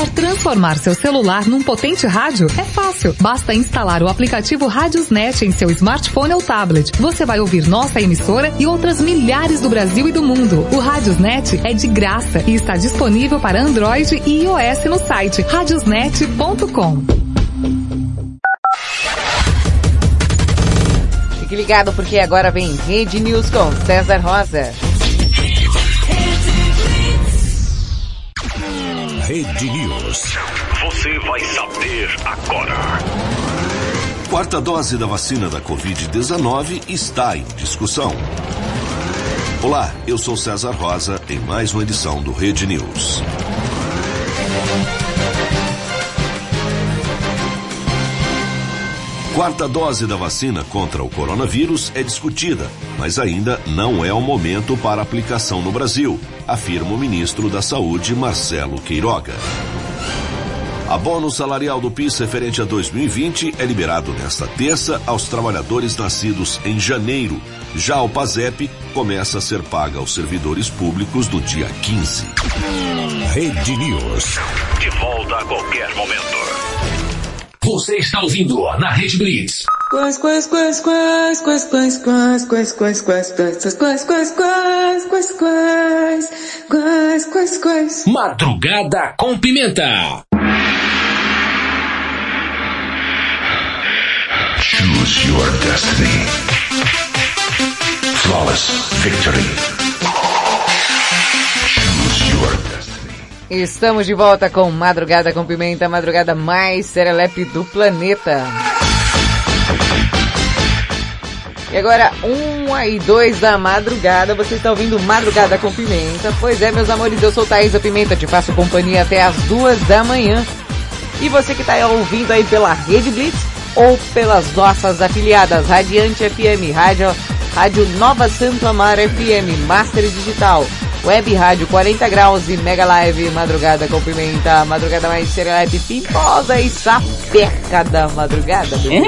Quer transformar seu celular num potente rádio? É fácil. Basta instalar o aplicativo Radiosnet em seu smartphone ou tablet. Você vai ouvir nossa emissora e outras milhares do Brasil e do mundo. O Radiosnet é de graça e está disponível para Android e iOS no site radiosnet.com.
Fique ligado porque agora vem Rede News com César Rosa.
Rede News. Você vai saber agora. Quarta dose da vacina da Covid-19 está em discussão. Olá, eu sou César Rosa em mais uma edição do Rede News. Quarta dose da vacina contra o coronavírus é discutida, mas ainda não é o momento para aplicação no Brasil, afirma o ministro da Saúde, Marcelo Queiroga. Abono salarial do PIS referente a 2020 é liberado nesta terça aos trabalhadores nascidos em janeiro. Já o PASEP começa a ser paga aos servidores públicos no dia 15. Rede News. De volta a qualquer momento.
Você está ouvindo na Rede Blitz.
Quais, quais, quais, quais, quais, quais, quais, quais, quais, quais, quais, quais, quais, quais, quais, quais, quais, quais, quais, quais.
Madrugada com pimenta.
Choose your destiny. Flawless victory.
Estamos de volta com Madrugada com Pimenta, madrugada mais serelepe do planeta. E agora, uma e dois da madrugada, você está ouvindo Madrugada com Pimenta. Pois é, meus amores, eu sou Thaisa Pimenta, te faço companhia até as duas da manhã. E você que está ouvindo aí pela Rede Blitz ou pelas nossas afiliadas Radiante FM, Rádio, Rádio Nova Santo Amaro FM, Master Digital, Web Rádio 40 Graus e Mega Live Madrugada com Pimenta, Madrugada mais serelepe, pimposa e sapeca da madrugada. bebê.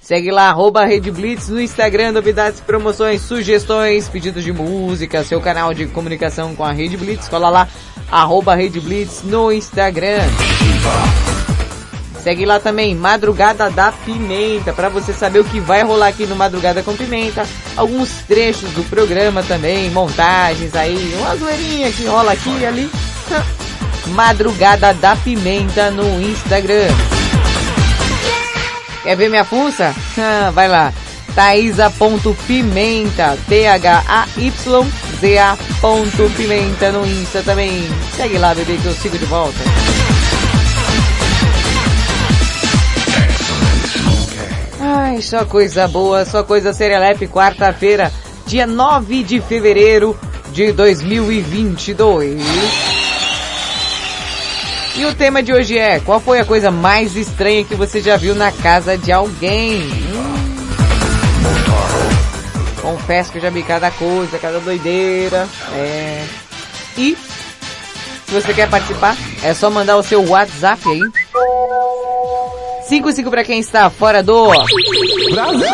Segue lá, arroba Rede Blitz no Instagram, novidades, promoções, sugestões, pedidos de música, seu canal de comunicação com a Rede Blitz, cola lá, arroba Rede Blitz no Instagram. Segue lá também, Madrugada da Pimenta, para você saber o que vai rolar aqui no Madrugada com Pimenta, alguns trechos do programa também, montagens aí, uma zoeirinha que rola aqui e ali. Madrugada da Pimenta no Instagram. Quer ver minha fuça? Vai lá. Thaisa.pimenta. T-H-A-Y-Z-A.pimenta no Insta também. Segue lá, bebê, que eu sigo de volta. Ai, só coisa boa, só coisa serelepe. Quarta-feira, dia 9 de fevereiro de 2022. E o tema de hoje é: qual foi a coisa mais estranha que você já viu na casa de alguém? Hum. Confesso que eu já vi cada coisa, cada doideira. É. E se você quer participar, é só mandar o seu WhatsApp aí. 55 para quem está fora do Brasil.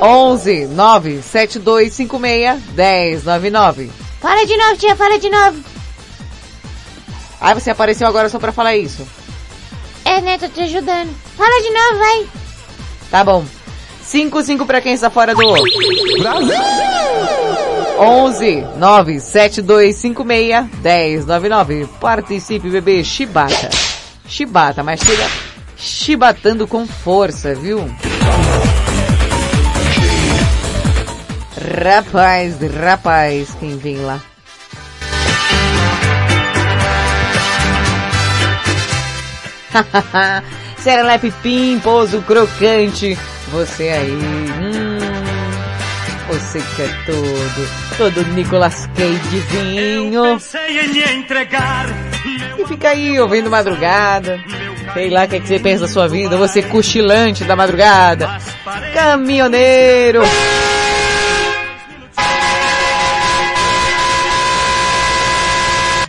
11 97256 1099.
Fala de novo, tia, fala de novo.
Aí você apareceu agora só pra falar isso.
É, né, tô te ajudando. Fala de novo, vai.
Tá bom. 55 pra quem está fora do Brasil. 11 97256 1099. Participe, bebê Chibata. Chibata, mas chega chibatando com força, viu? Rapaz, rapaz, quem vem lá? Serelepe pimposo crocante. Você aí, hum, você que é todo, todo Nicolas Cagezinho. E fica aí ouvindo madrugada. Sei lá o que, é que você pensa da sua vida. Você cochilante da madrugada. Caminhoneiro.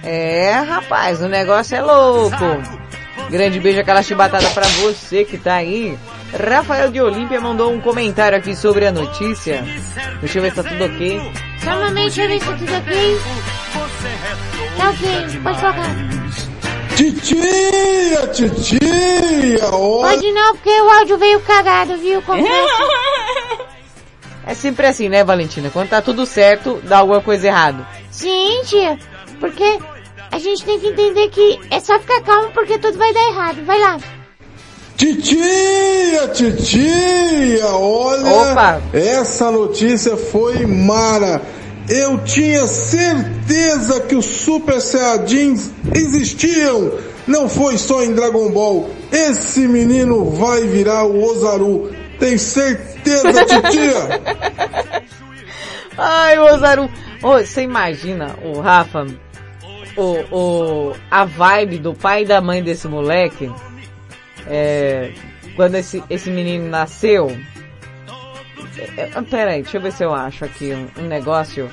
É, rapaz, o negócio é louco. Grande beijo, aquela chibatada pra você que tá aí. Rafael de Olímpia mandou um comentário aqui sobre a notícia. Deixa eu ver se tá tudo ok.
Só um momento, deixa eu ver se tá tudo ok. Tá ok, pode focar.
Titia, titia,
Pode não, porque o áudio veio cagado, viu? Confesso.
É sempre assim, né, Valentina? Quando tá tudo certo, dá alguma coisa errada.
Sim, tia. Porque a gente tem que entender que é só ficar calmo porque tudo vai dar errado. Vai lá.
Titia, titia, olha,
Opa.
essa notícia foi mara. Eu tinha certeza que os Super Saiyajins existiam. Não foi só em Dragon Ball. Esse menino vai virar o Ozaru. Tenho certeza, titia.
Ai, Ozaru. Ô, você imagina, o Rafa, o, o, a vibe do pai e da mãe desse moleque, é, quando esse, esse menino nasceu. É, é, peraí, deixa eu ver se eu acho aqui um, um negócio.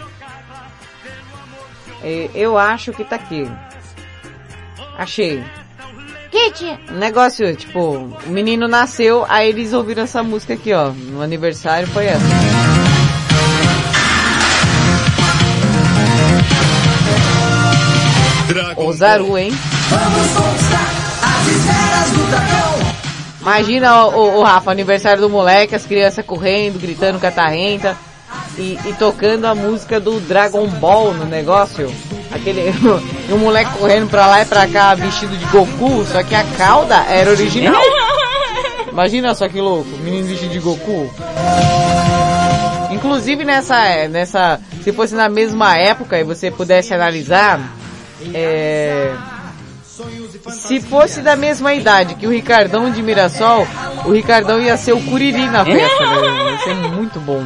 É, eu acho que tá aqui. Achei. Um negócio, tipo, o menino nasceu, aí eles ouviram essa música aqui, ó. No aniversário foi essa. Ozaru, hein?
Vamos conquistar as esferas do dragão.
Imagina o, o, Rafa, aniversário do moleque, as crianças correndo, gritando catarrenta e, e tocando a música do Dragon Ball no negócio. Aquele, e o moleque correndo pra lá e pra cá vestido de Goku, só que a cauda era original. Imagina só que louco, menino vestido de Goku. Inclusive nessa, nessa, se fosse na mesma época e você pudesse analisar, é, se fosse da mesma idade que o Ricardão de Mirassol, o Ricardão ia ser o Curiri na festa, né? Ia ser muito bom.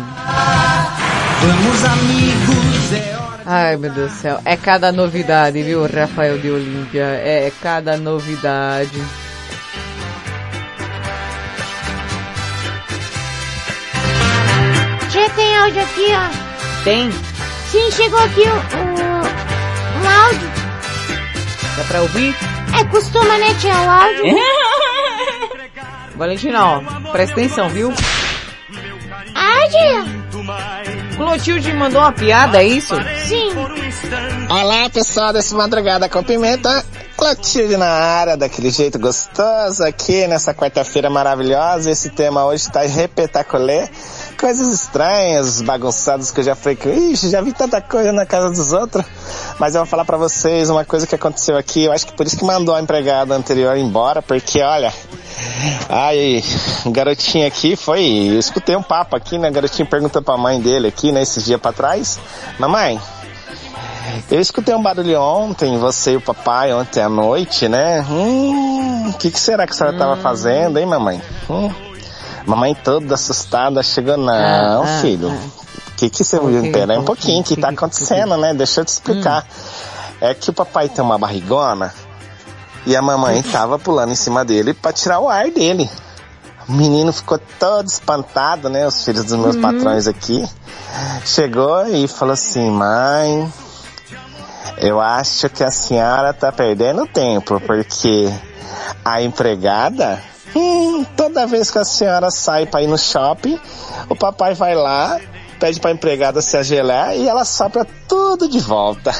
Vamos amigos, é hora.
Ai meu Deus do céu, é cada novidade, viu, Rafael de Olímpia? É, é cada novidade.
Tia, tem áudio aqui, ó.
Tem?
Sim, chegou aqui o, o, um áudio.
Dá pra ouvir?
É, costuma, né, tia, o áudio?
Valentina, ó, presta atenção, viu?
Ah, tia.
Clotilde mandou uma piada, é isso?
Sim.
Olá pessoal desse Madrugada com Pimenta, Clotilde na área, daquele jeito gostoso aqui nessa quarta-feira maravilhosa. Esse tema hoje tá repetaculê. Coisas estranhas, bagunçadas que eu já frequentei. Ixi, já vi tanta coisa na casa dos outros. Mas eu vou falar pra vocês uma coisa que aconteceu aqui. Eu acho que por isso que mandou a empregada anterior embora, porque olha, Ai, o garotinho aqui foi. Eu escutei um papo aqui, né? Garotinho perguntou pra mãe dele aqui, né? Esses dias pra trás: Mamãe, eu escutei um barulho ontem, você e o papai, ontem à noite, né? Hum, o que, que será que a senhora tava fazendo, hein, mamãe? Hum. Mamãe toda assustada chegou: Não,
Ah, ah,
filho. O que, que você viu? Pera aí um pouquinho, o que tá acontecendo, né? Deixa eu te explicar. É que o papai tem uma barrigona e a mamãe tava pulando em cima dele pra tirar o ar dele. O menino ficou todo espantado, né? Os filhos dos meus
Uhum.
patrões aqui. Chegou e falou assim, mãe, eu acho que a senhora tá perdendo tempo, porque a empregada, hum, toda vez que a senhora sai pra ir no shopping, o papai vai lá, pede pra empregada se agelar e ela sopra tudo de volta.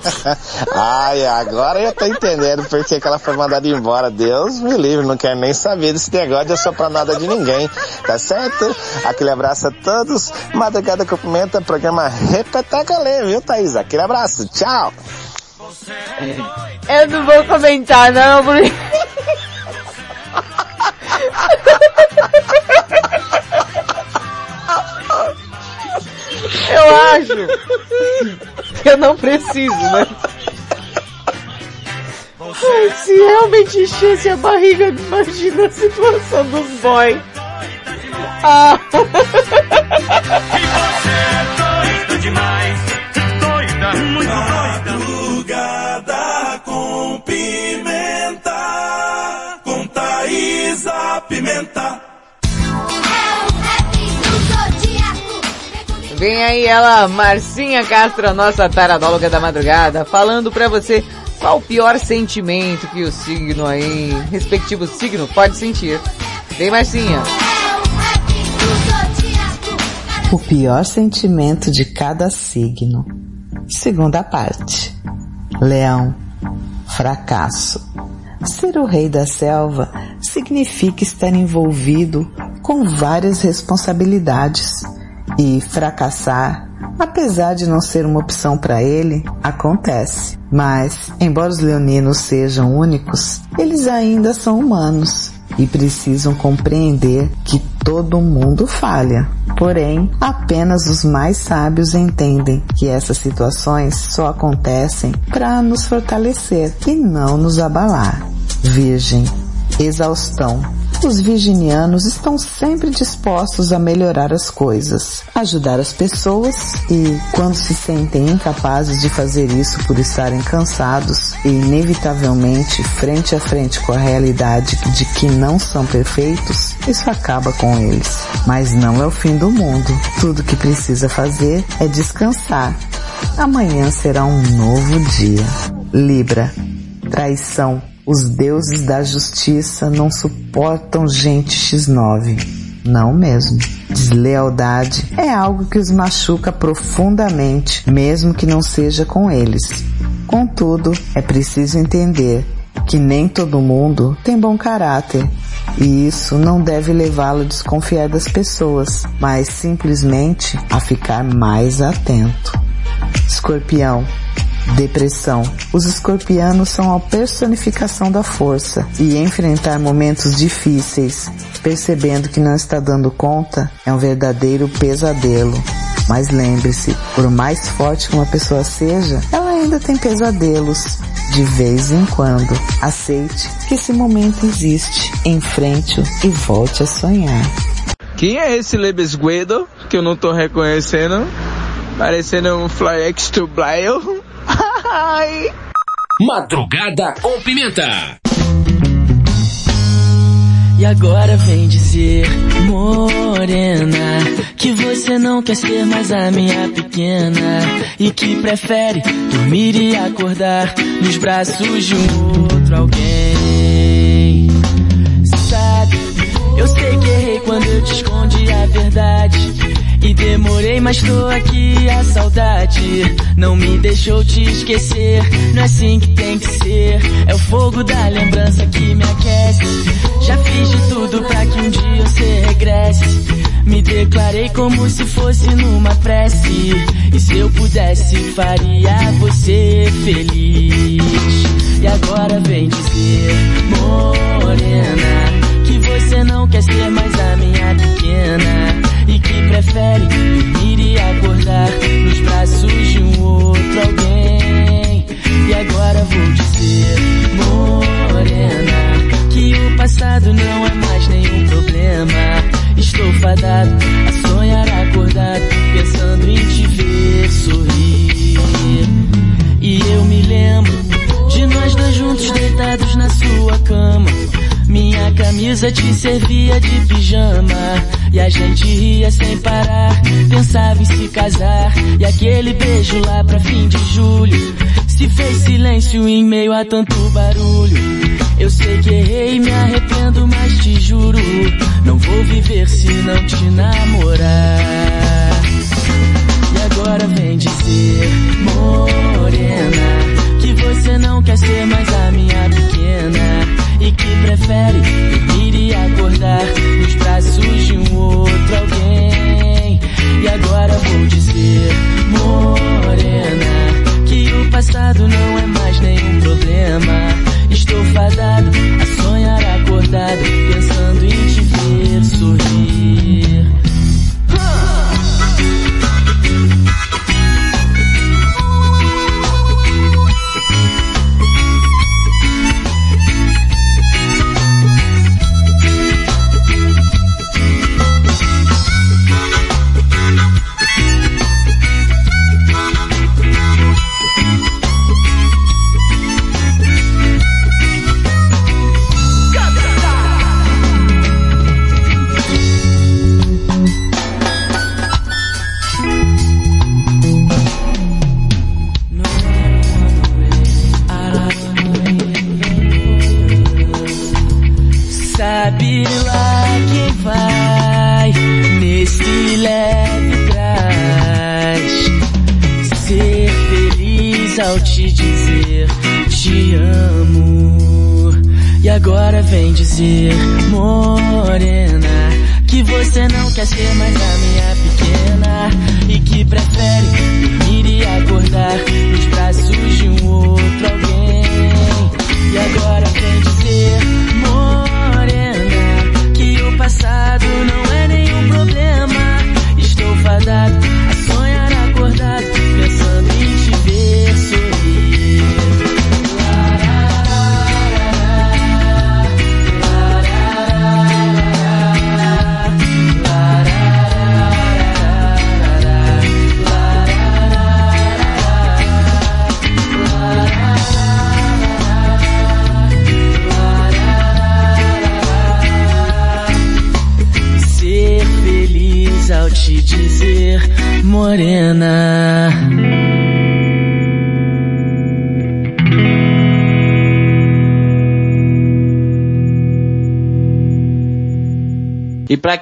Ai, agora eu tô entendendo por que ela foi mandada embora. Deus me livre, não quero nem saber desse negócio de assoprar nada de ninguém. Tá certo? Aquele abraço a todos. Madrugada cumprimenta, programa Repetaculê, viu, Thaís? Aquele abraço. Tchau.
Eu não vou comentar não, porque... Eu acho que eu não preciso, né? Se realmente enchesse a barriga, imagina a situação dos boys. Ah. Vem aí ela, Marcinha Castro, a nossa taradóloga da madrugada, falando pra você qual o pior sentimento que o signo aí, respectivo signo, pode sentir. Vem Marcinha.
O pior sentimento de cada signo. Segunda parte. Leão. Fracasso. Ser o rei da selva significa estar envolvido com várias responsabilidades e fracassar, apesar de não ser uma opção para ele, acontece. Mas, embora os leoninos sejam únicos, eles ainda são humanos e precisam compreender que todo mundo falha. Porém, apenas os mais sábios entendem que essas situações só acontecem para nos fortalecer e não nos abalar. Virgem, exaustão. Os virginianos estão sempre dispostos a melhorar as coisas, ajudar as pessoas e, quando se sentem incapazes de fazer isso por estarem cansados e inevitavelmente frente a frente com a realidade de que não são perfeitos, isso acaba com eles. Mas não é o fim do mundo. Tudo que precisa fazer é descansar. Amanhã será um novo dia. Libra, traição. Os deuses da justiça não suportam gente X9. Não mesmo. Deslealdade é algo que os machuca profundamente, mesmo que não seja com eles. Contudo, é preciso entender que nem todo mundo tem bom caráter e isso não deve levá-lo a desconfiar das pessoas, mas simplesmente a ficar mais atento. Escorpião, Depressão. Os escorpianos são a personificação da força e enfrentar momentos difíceis, percebendo que não está dando conta, é um verdadeiro pesadelo. Mas lembre-se, por mais forte que uma pessoa seja, ela ainda tem pesadelos. De vez em quando, aceite que esse momento existe, enfrente-o e volte a sonhar.
Quem é esse Lebesguedo que eu não tô reconhecendo? Parecendo um Fly X to Blyle. Ai.
Madrugada com pimenta.
E agora vem dizer, morena, que você não quer ser mais a minha pequena e que prefere dormir e acordar nos braços de um outro alguém. Quando eu te escondi a verdade. E demorei, mas tô aqui, a saudade não me deixou te esquecer. Não é assim que tem que ser, é o fogo da lembrança que me aquece. Já fiz de tudo pra que um dia você regresse. Me declarei como se fosse numa prece. E se eu pudesse, faria você feliz. E agora vem dizer, morena, você não quer ser mais a minha pequena. E que prefere dormir e acordar servia de pijama. E a gente ria sem parar Pensava em se casar. E aquele beijo lá pra fim de julho Se fez silêncio em meio a tanto barulho. Eu sei que errei me arrependo Mas te juro Não vou viver se não te namorar. E agora vem dizer Morena Que você não quer ser mais a minha pequena e que prefere dormir e acordar nos braços de um outro alguém. E agora vou dizer, morena, que o passado não é mais nenhum problema. Estou fadado a sonhar acordado, pensando em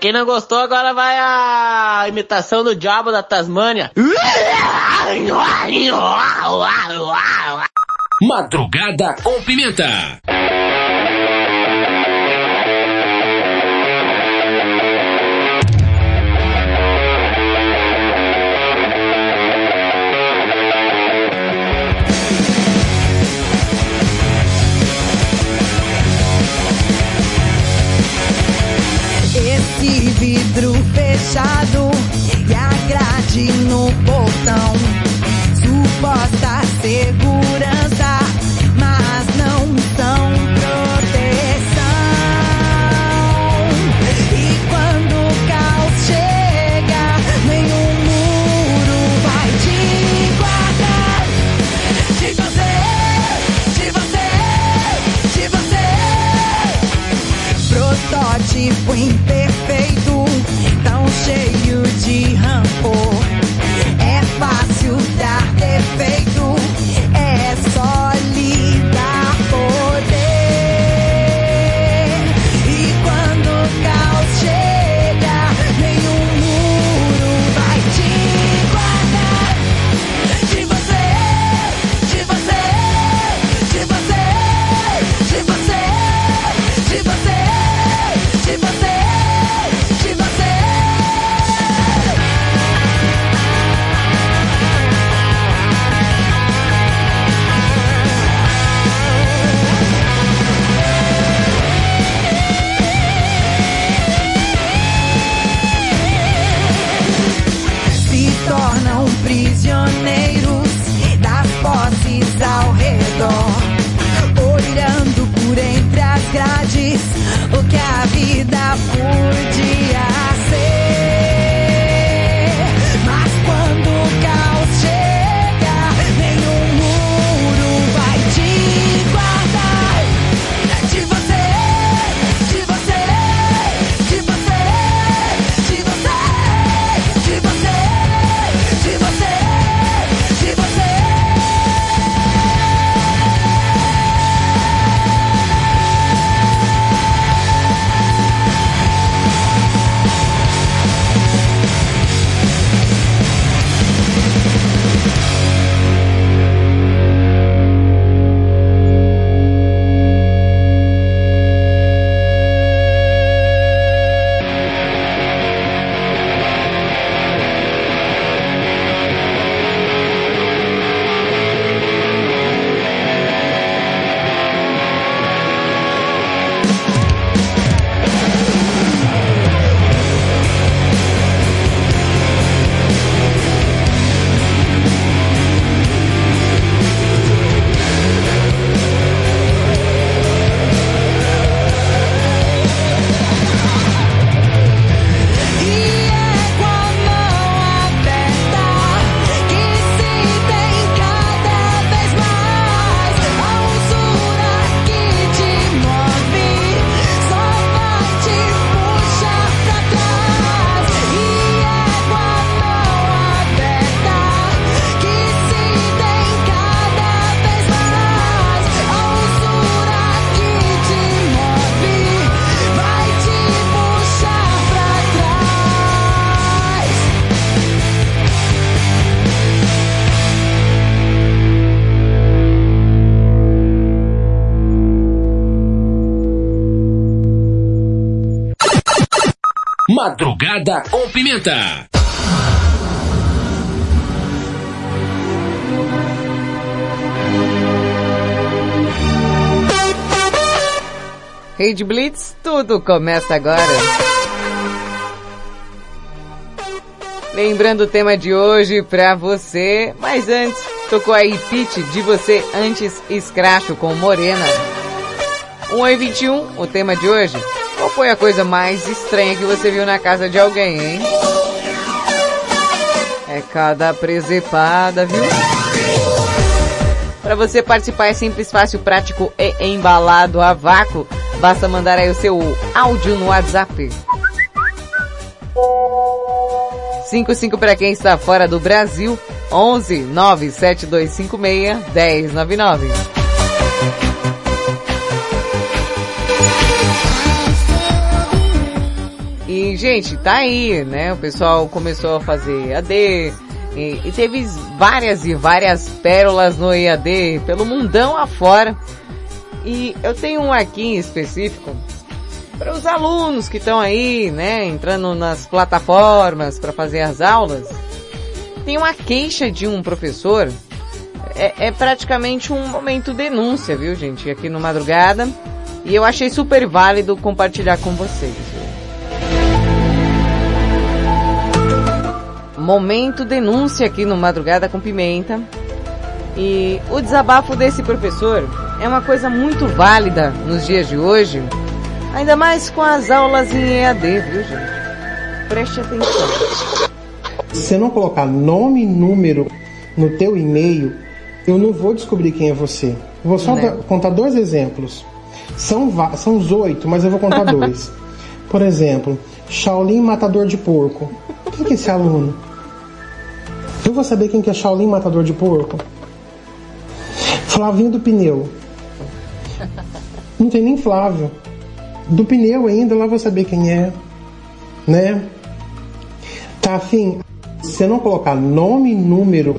quem não
gostou, agora vai a imitação do diabo da Tasmânia.
Madrugada com pimenta.
Segurança, mas não são proteção. E quando o caos chega, nenhum muro vai te guardar. De você, de você, de você. Protótipo imperfeito,
Madrugada com pimenta.
Rede Blitz, tudo começa agora. Lembrando o tema de hoje pra você, mas antes, tocou aí Pitch de você antes escracho com Morena. 1 e 21, o tema de hoje. Qual foi a coisa mais estranha que você viu na casa de alguém, hein? É cada presepada, viu? Para você participar é simples, fácil, prático e embalado a vácuo. Basta mandar aí o seu áudio no WhatsApp. 55 para quem está fora do Brasil, 11 97256 1099. Gente, tá aí, né? O pessoal começou a fazer AD, e, e teve várias e várias pérolas no EAD pelo mundão afora. E eu tenho um aqui em específico para os alunos que estão aí, né, entrando nas plataformas para fazer as aulas. Tem uma queixa de um professor. É, é praticamente um momento denúncia, viu, gente, aqui no Madrugada. E eu achei super válido compartilhar com vocês. Momento denúncia aqui no Madrugada com Pimenta. E o desabafo desse professor é uma coisa muito válida nos dias de hoje, ainda mais com as aulas em EAD, viu gente? Preste atenção.
Se você não colocar nome e número no teu e-mail, eu não vou descobrir quem é você. Eu vou só
Né?
contar dois exemplos. São, são os oito, mas eu vou contar dois. Por exemplo, Shaolin Matador de Porco. Quem que é esse aluno? Eu vou saber quem que é Shaolin Matador de Porco? Flavinho do Pneu. Não tem nem Flávio. Do pneu ainda, lá vou saber quem é. Né? Tá afim? Se você não colocar nome e número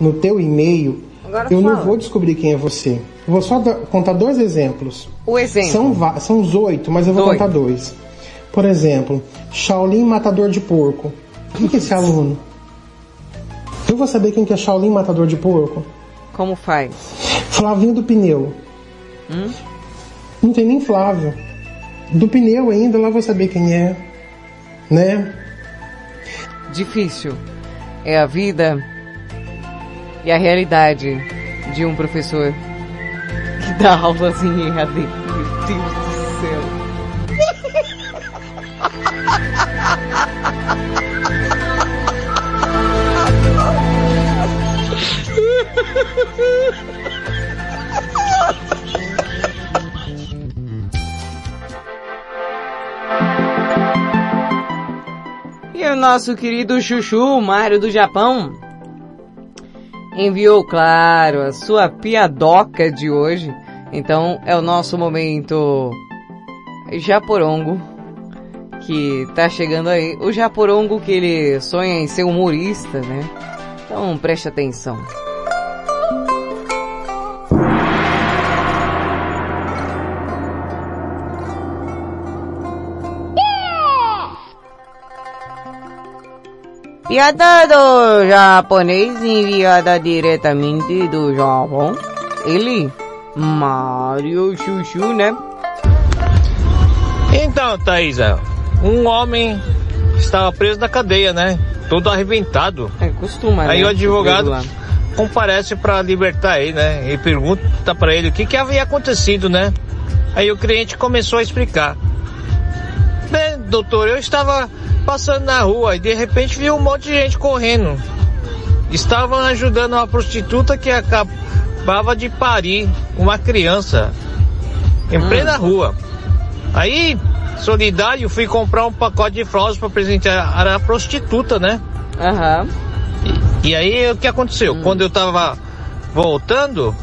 no teu e-mail,
Agora
eu não
fala.
vou descobrir quem é você. Eu vou só dar- contar dois exemplos.
O exemplo.
São, são os oito, mas eu vou
Dois.
contar dois. Por exemplo, Shaolin Matador de Porco. Quem que é esse aluno? Eu vou saber quem que é Shaolin Matador de Porco?
Como faz?
Flavinho do Pneu.
Hum?
Não tem nem Flávio. Do pneu ainda, lá vou saber quem é. Né?
Difícil é a vida e a realidade de um professor que dá aulas em EAD. Meu Deus do céu. E o nosso querido Chuchu, Mário do Japão, enviou, claro, a sua piadoca de hoje. Então é o nosso momento Japorongo, que tá chegando aí. O Japorongo que ele sonha em ser humorista, né? Então preste atenção. Piada do japonês enviada diretamente do Japão. Ele, Mario Chuchu, né?
Então, Thaisa, um homem estava preso na cadeia, né? Todo arrebentado.
É, costuma,
Aí
né?
o advogado comparece para libertar ele, né? E pergunta para ele o que, que havia acontecido, né? Aí o cliente começou a explicar. Bem, doutor, eu estava passando na rua e de repente vi um monte de gente correndo. Estavam ajudando uma prostituta que acabava de parir uma criança em plena rua. Aí, solidário, fui comprar um pacote de fraldas para presentear a prostituta, né?
Aham.
E, e aí, o que aconteceu? Quando eu tava voltando,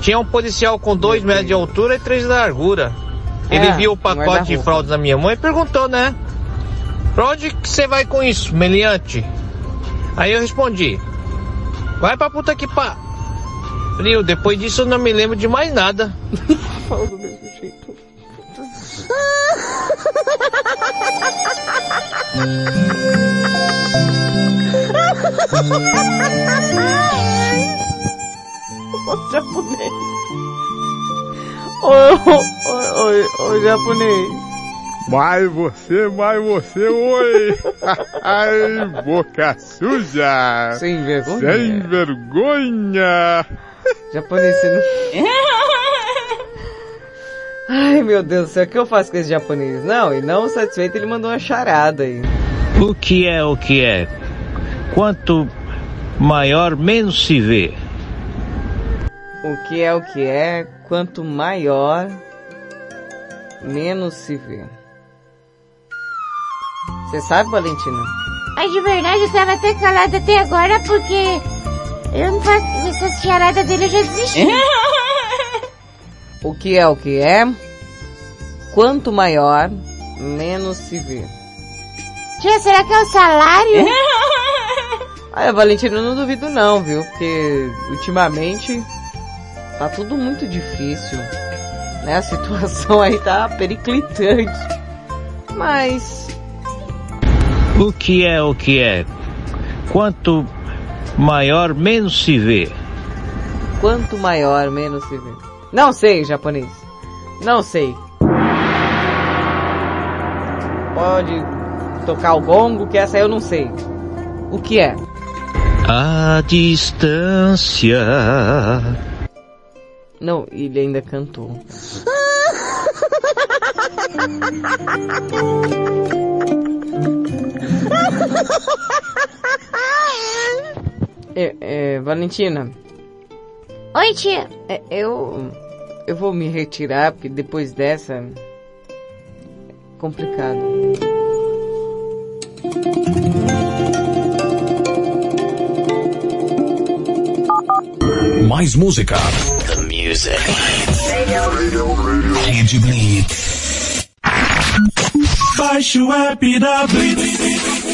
tinha um policial com dois metros de altura e três de largura. Ele
É,
viu o pacote de fraldas na minha mão e perguntou, né? Pra onde que você vai com isso, meliante? Aí eu respondi, vai pra puta que pa... Frio, depois disso eu não me lembro de mais nada.
Fala do mesmo jeito. Ô japonês. Ô, ô, ô, ô japonês.
Mais você, mais você, oi! Ai, boca suja!
Sem vergonha.
Sem vergonha!
Não... Ai, meu Deus do céu, o que eu faço com esse japonês? Não, e não satisfeito, ele mandou uma charada aí.
O que é o que é? Quanto maior, menos se vê.
O que é o que é, quanto maior, menos se vê. Você sabe, Valentina?
Ai, de verdade, eu tava até calada até agora porque eu não faço essas charadas dele, eu já desisti.
O que é o que é? Quanto maior, menos se vê.
Tia, será que é o salário?
Olha, Valentina, eu não duvido não, viu? Porque ultimamente tá tudo muito difícil. Né? A situação aí tá periclitante. Mas
O que é o que é? Quanto maior, menos se vê.
quanto maior, menos se vê. Não sei, japonês. Não sei. Pode tocar o gongo, que essa eu não sei. O que é?
A distância.
Não, ele ainda cantou. É, é, Valentina.
Oi, tia.
É, eu. Eu vou me retirar, porque depois dessa. É complicado.
Mais música.
The music.
Rede Blitz.
Baixe o app da Blitz.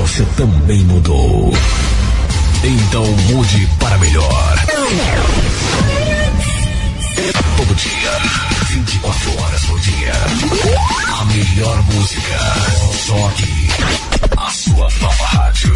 Você também mudou. Então mude para melhor. Todo dia, 24 horas por dia. A melhor música. Só aqui. A sua nova rádio.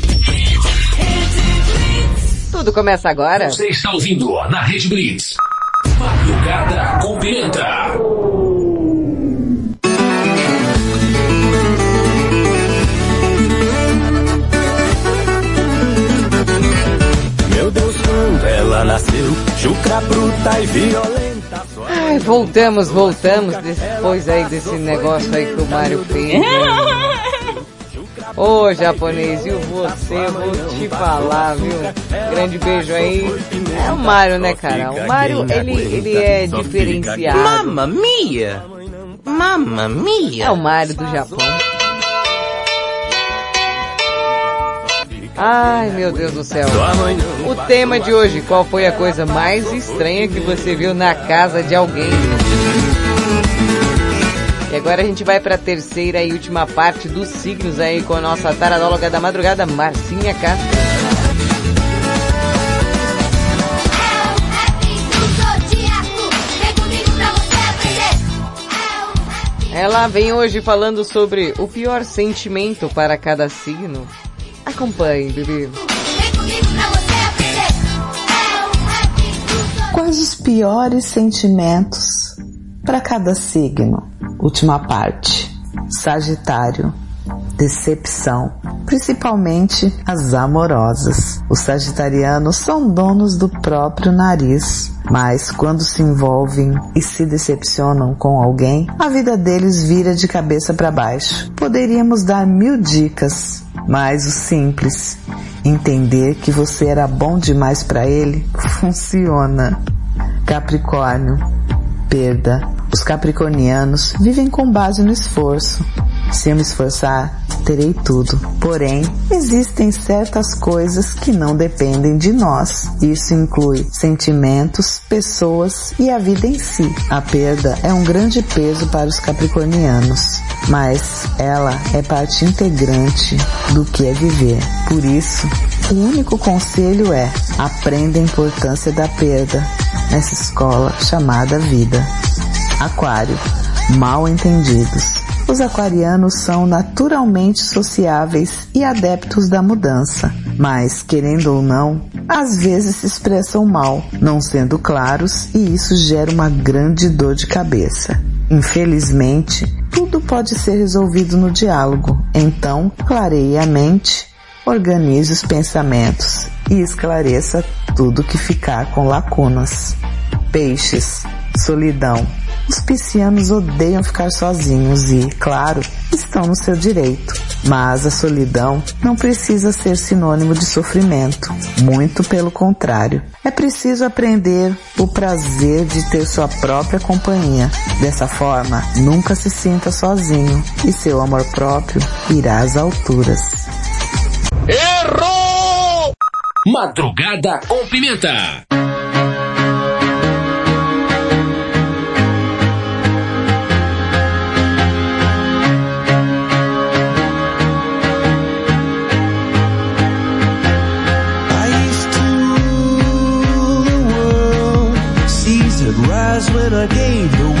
Tudo começa agora.
Você está ouvindo na Rede Blitz. Madrugada com Pimenta.
Meu Deus, quando ela nasceu, chucra bruta e violenta.
Ai, voltamos, voltamos depois aí desse negócio aí que o Mário fez. Ô japonês, e você, vou te falar, viu? Grande beijo aí. É o Mário, né, cara? O Mário, ele, ele é diferenciado.
Mamma mia! Mamma mia!
É o Mário do Japão. Ai, meu Deus do céu. O tema de hoje, qual foi a coisa mais estranha que você viu na casa de alguém? E agora a gente vai para a terceira e última parte dos signos aí com a nossa taradóloga da madrugada, Marcinha Castro. Ela vem hoje falando sobre o pior sentimento para cada signo. Acompanhe, bebê.
Quais os piores sentimentos para cada signo? Última parte. Sagitário. decepção, principalmente as amorosas. Os sagitarianos são donos do próprio nariz, mas quando se envolvem e se decepcionam com alguém, a vida deles vira de cabeça para baixo. Poderíamos dar mil dicas, mas o simples, entender que você era bom demais para ele, funciona. Capricórnio, perda. Os capricornianos vivem com base no esforço. Se eu me esforçar, terei tudo. Porém, existem certas coisas que não dependem de nós. Isso inclui sentimentos, pessoas e a vida em si. A perda é um grande peso para os capricornianos, mas ela é parte integrante do que é viver. Por isso, o único conselho é aprenda a importância da perda nessa escola chamada vida. Aquário, mal entendidos. Os aquarianos são naturalmente sociáveis e adeptos da mudança, mas, querendo ou não, às vezes se expressam mal, não sendo claros, e isso gera uma grande dor de cabeça. Infelizmente, tudo pode ser resolvido no diálogo, então clareie a mente, organize os pensamentos e esclareça tudo que ficar com lacunas. Peixes, solidão. Os piscianos odeiam ficar sozinhos e, claro, estão no seu direito. Mas a solidão não precisa ser sinônimo de sofrimento. Muito pelo contrário. É preciso aprender o prazer de ter sua própria companhia. Dessa forma, nunca se sinta sozinho e seu amor próprio irá às alturas.
Errou! Madrugada com pimenta.
Rise when I gave the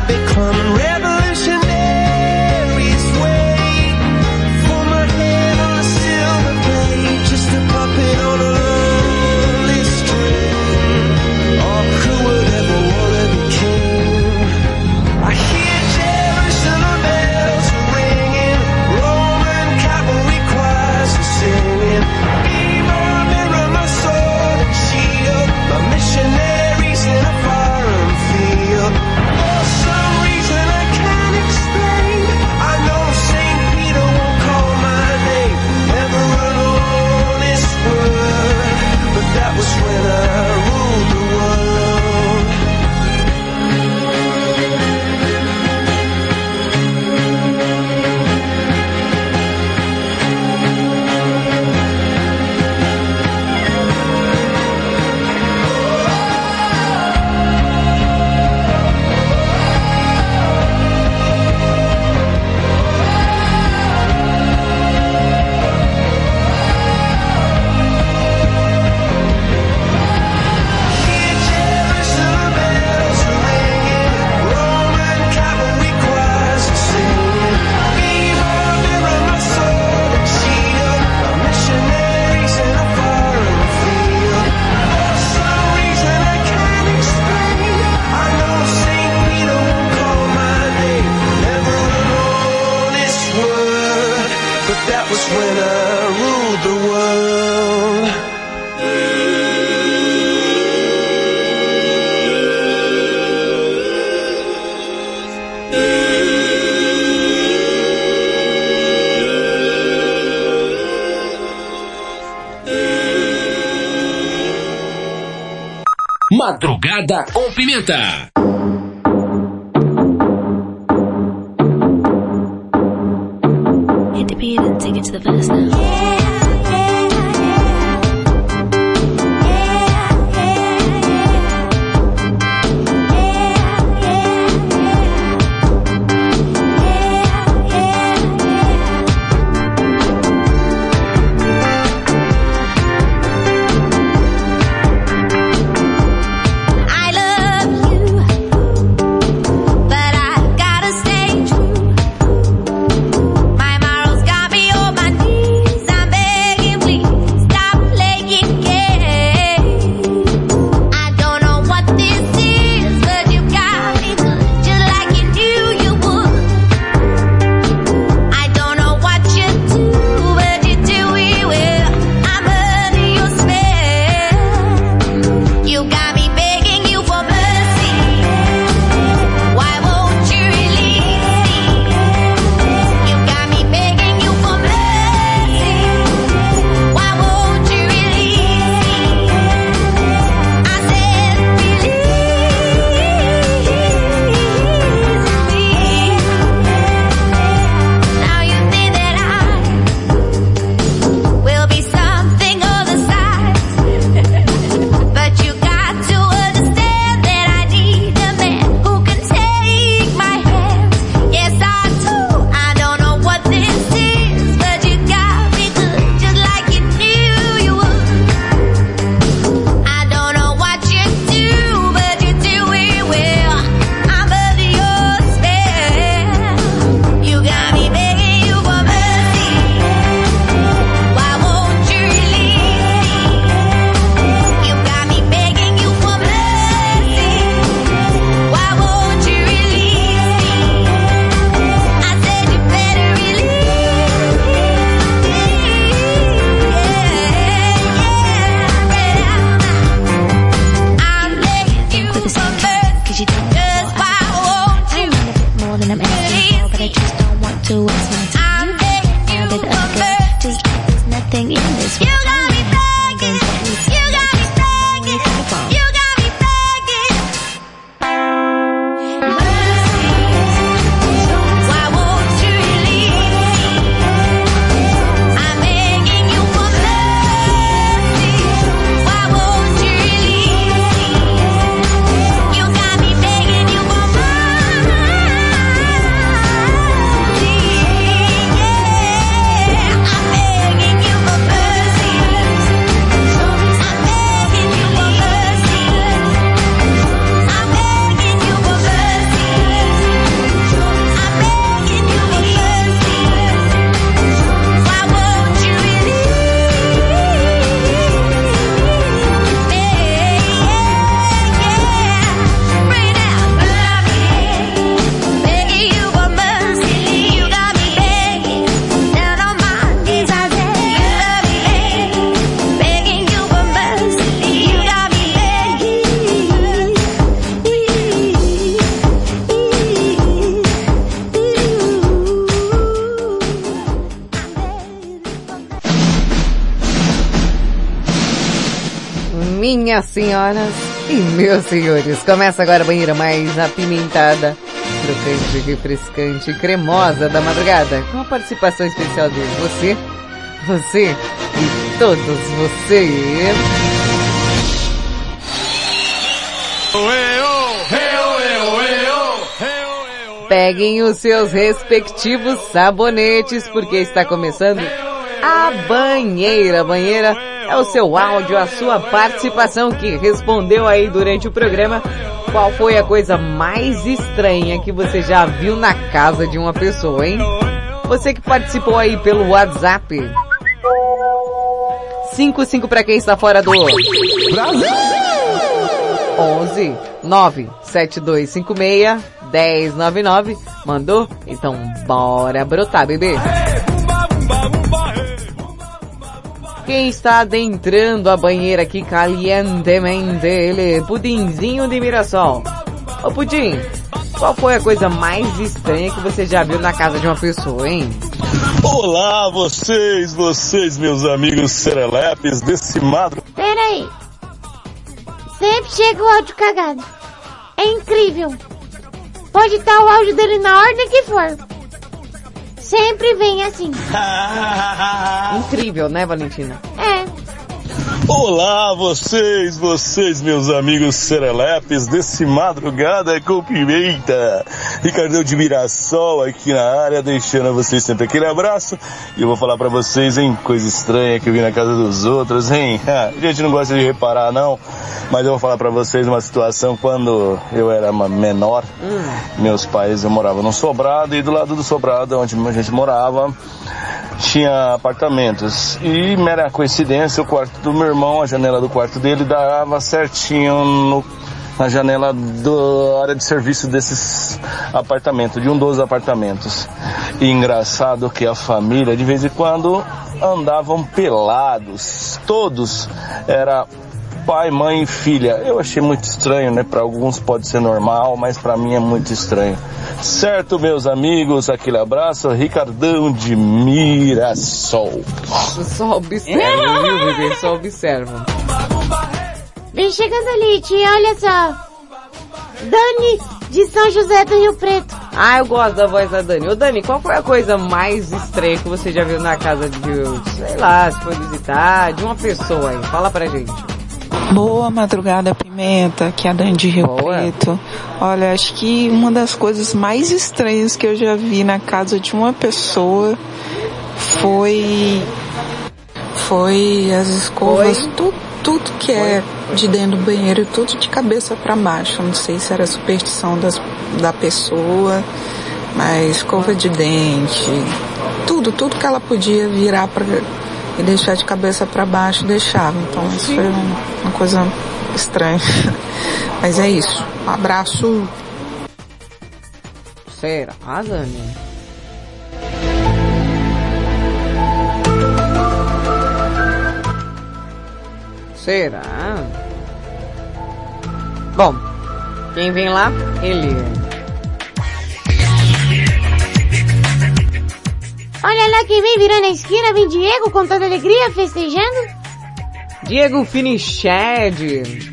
Morada com Pimenta.
minhas senhoras e meus senhores. Começa agora a banheira mais apimentada, crocante, refrescante, cremosa da madrugada, com a participação especial de você, você e todos vocês. Peguem os seus respectivos sabonetes, porque está começando a banheira, banheira é o seu áudio, a sua participação que respondeu aí durante o programa. Qual foi a coisa mais estranha que você já viu na casa de uma pessoa, hein? Você que participou aí pelo WhatsApp. 55 para quem está fora do Brasil. 11 9 7256 1099 mandou? Então bora brotar, bebê.
Bumba, bumba, bumba
quem está adentrando a banheira aqui calientemente, ele, Pudinzinho de Mirassol. Ô Pudim, qual foi a coisa mais estranha que você já viu na casa de uma pessoa, hein?
Olá, vocês, vocês, meus amigos serelepes desse madro.
Peraí. Sempre chega o áudio cagado. É incrível. Pode estar o áudio dele na ordem que for. Sempre vem assim.
Incrível, né, Valentina?
É.
Olá, vocês, vocês, meus amigos serelepes desse madrugada com pimenta. Ricardão de Mirassol aqui na área, deixando vocês sempre aquele abraço. E eu vou falar pra vocês, hein, coisa estranha que eu vi na casa dos outros, hein. A gente não gosta de reparar, não. Mas eu vou falar pra vocês uma situação quando eu era menor. Meus pais, eu morava num sobrado e do lado do sobrado onde a gente morava, tinha apartamentos. E mera coincidência, o quarto do meu irmão, a janela do quarto dele dava certinho no, na janela da área de serviço desses apartamentos, de um dos apartamentos. E engraçado que a família, de vez em quando, andavam pelados. Todos. Era pai, mãe e filha. Eu achei muito estranho, né? Para alguns pode ser normal, mas para mim é muito estranho. Certo, meus amigos, aquele abraço, Ricardão de Mirassol.
Só observa, viu, bebê? Só observa.
Vem chegando ali, tia, olha só. Dani, de São José do Rio Preto.
Ah, eu gosto da voz da Dani. Ô Dani, qual foi a coisa mais estranha que você já viu na casa de, sei lá, se foi visitar, de uma pessoa aí? Fala pra gente.
Boa madrugada, Pimenta, que é a Dani de Rio Preto. Olha, acho que uma das coisas mais estranhas que eu já vi na casa de uma pessoa foi foi as escovas, tudo, tudo que é de dentro do banheiro, tudo de cabeça para baixo. Não sei se era superstição das, da pessoa, mas escova de dente, tudo, tudo que ela podia virar para e deixar de cabeça para baixo deixava. Então isso foi um- uma coisa estranha. Mas é isso. Um abraço.
Será, Dani? Será? Bom, quem vem lá? Ele.
Olha lá quem vem virando a esquina, vem Diego com toda alegria, festejando.
Diego Finiched.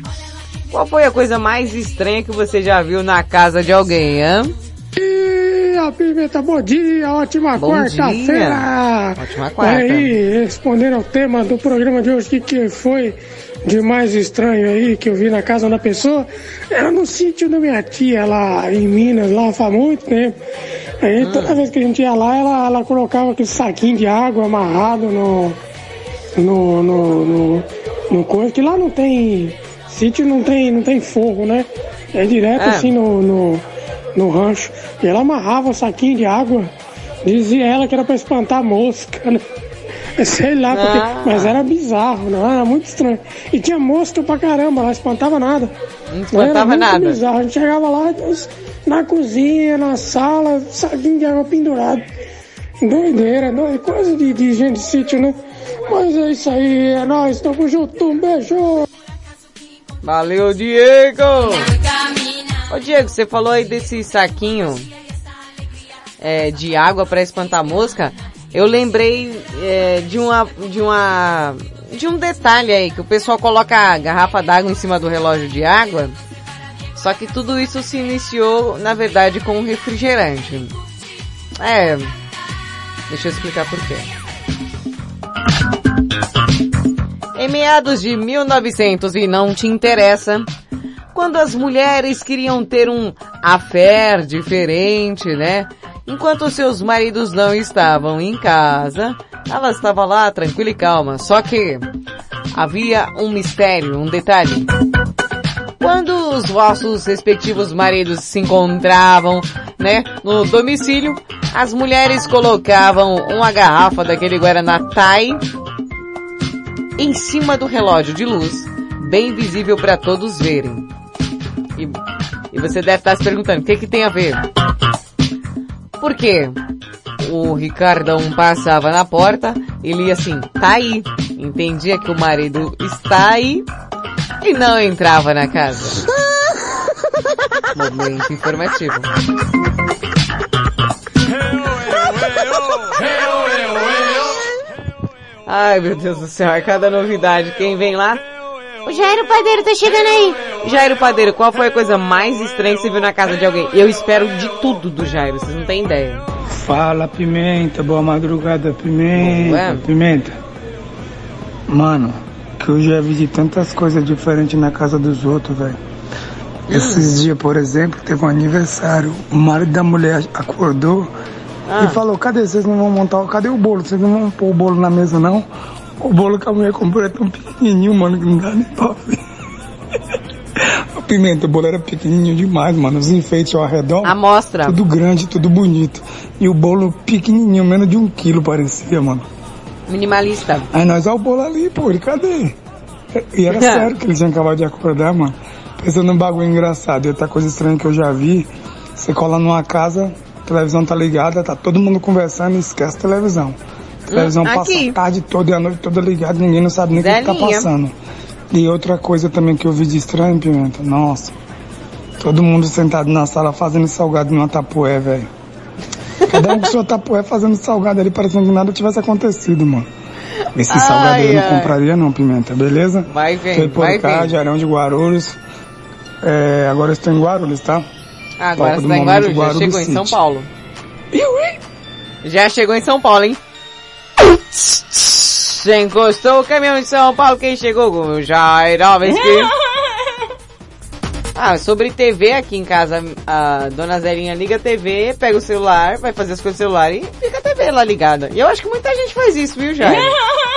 Qual foi a coisa mais estranha que você já viu na casa de alguém, hã?
E a Pimenta, bom dia, ótima quarta-feira.
Ótima quarta.
Aí, respondendo ao tema do programa de hoje, o que, que foi de mais estranho aí que eu vi na casa da pessoa? Era no sítio da minha tia lá em Minas, lá faz muito tempo. Aí
Ah.
toda vez que a gente ia lá, ela, ela colocava aquele saquinho de água amarrado no, no, no, no, no coisa, que lá não tem, sítio não tem, não tem fogo, né? É direto
Ah.
assim no, no, no rancho. E ela amarrava o saquinho de água, dizia ela que era pra espantar mosca, né? Sei lá, porque,
Ah.
mas era bizarro, não era muito estranho. E tinha mosca pra caramba, não espantava nada.
Não espantava nada.
bizarro. A gente chegava lá, na cozinha, na sala, saquinho de água pendurado. Doideira, doideira, coisa de, de gente de sítio, né? Mas é isso aí, é nóis, tamo junto, um beijo!
Valeu, Diego! Ô Diego, você falou aí desse saquinho é, de água pra espantar mosca. Eu lembrei é, de uma de uma de um detalhe aí que o pessoal coloca a garrafa d'água em cima do relógio de água. Só que tudo isso se iniciou, na verdade, com um refrigerante. É. Deixa eu explicar por quê. Em meados de 1900 e não te interessa, quando as mulheres queriam ter um affair diferente, né? Enquanto seus maridos não estavam em casa, ela estava lá tranquila e calma. Só que havia um mistério, um detalhe. Quando os vossos respectivos maridos se encontravam, né, no domicílio, as mulheres colocavam uma garrafa daquele Guaraná Thai em cima do relógio de luz, bem visível para todos verem. E, e você deve estar se perguntando, o que que tem a ver? Por quê? O Ricardão passava na porta, ele ia assim, tá aí, entendia que o marido está aí e não entrava na casa. Momento informativo. Ai, meu Deus do céu, é cada novidade. Quem vem lá?
O Jairo Padeiro tá chegando aí.
Jairo Padeiro, qual foi a coisa mais estranha que você viu na casa de alguém? Eu espero de tudo do Jairo, vocês não têm ideia.
Fala, Pimenta. Boa madrugada, Pimenta.
Ué?
Pimenta. Mano, que eu já vi de tantas coisas diferentes na casa dos outros, velho. Esses dias, por exemplo, teve um aniversário. O marido da mulher acordou
Ah.
e falou, cadê vocês não vão montar, cadê o bolo? Vocês não vão pôr o bolo na mesa, não? O bolo que a mulher comprou é tão pequenininho, mano, que não dá nem pra ver. O Pimenta, o bolo era pequenininho demais, mano. Os enfeites ao redor.
Amostra.
Tudo grande, tudo bonito. E o bolo pequenininho, menos de um quilo parecia, mano.
Minimalista.
Aí nós, ó o bolo ali, pô, ele cadê? E era sério que ele tinha acabado de acordar, mano. Pensando num bagulho engraçado. E outra coisa estranha que eu já vi, você cola numa casa, a televisão tá ligada, tá todo mundo conversando e esquece a televisão. Televisão
Hum,
passa a tarde toda e a noite toda ligada, ninguém não sabe nem o que, tá
Velhinha.
passando. E outra coisa também que eu vi de estranho, Pimenta, nossa. Todo mundo sentado na sala fazendo salgado numa tapué, velho. Cada um com seu tapué fazendo salgado ali, parecendo que nada tivesse acontecido, mano. Esse
Ai,
salgado aí eu não compraria não, Pimenta, beleza?
Vai vendo,
Foi por
vai
cá,
vendo.
Jarão de Guarulhos. É, agora eu estou em Guarulhos, tá?
Agora
Palco
você
do
tá em Guarulhos, já chegou em São
City.
Paulo. Já chegou em São Paulo, hein? Encostou o caminhão em São Paulo, quem chegou? O Jairovski. Ah, sobre TV aqui em casa, a dona Zelinha liga a TV, pega o celular, vai fazer as coisas no celular e fica a TV lá ligada. E eu acho que muita gente faz isso, viu, Jair?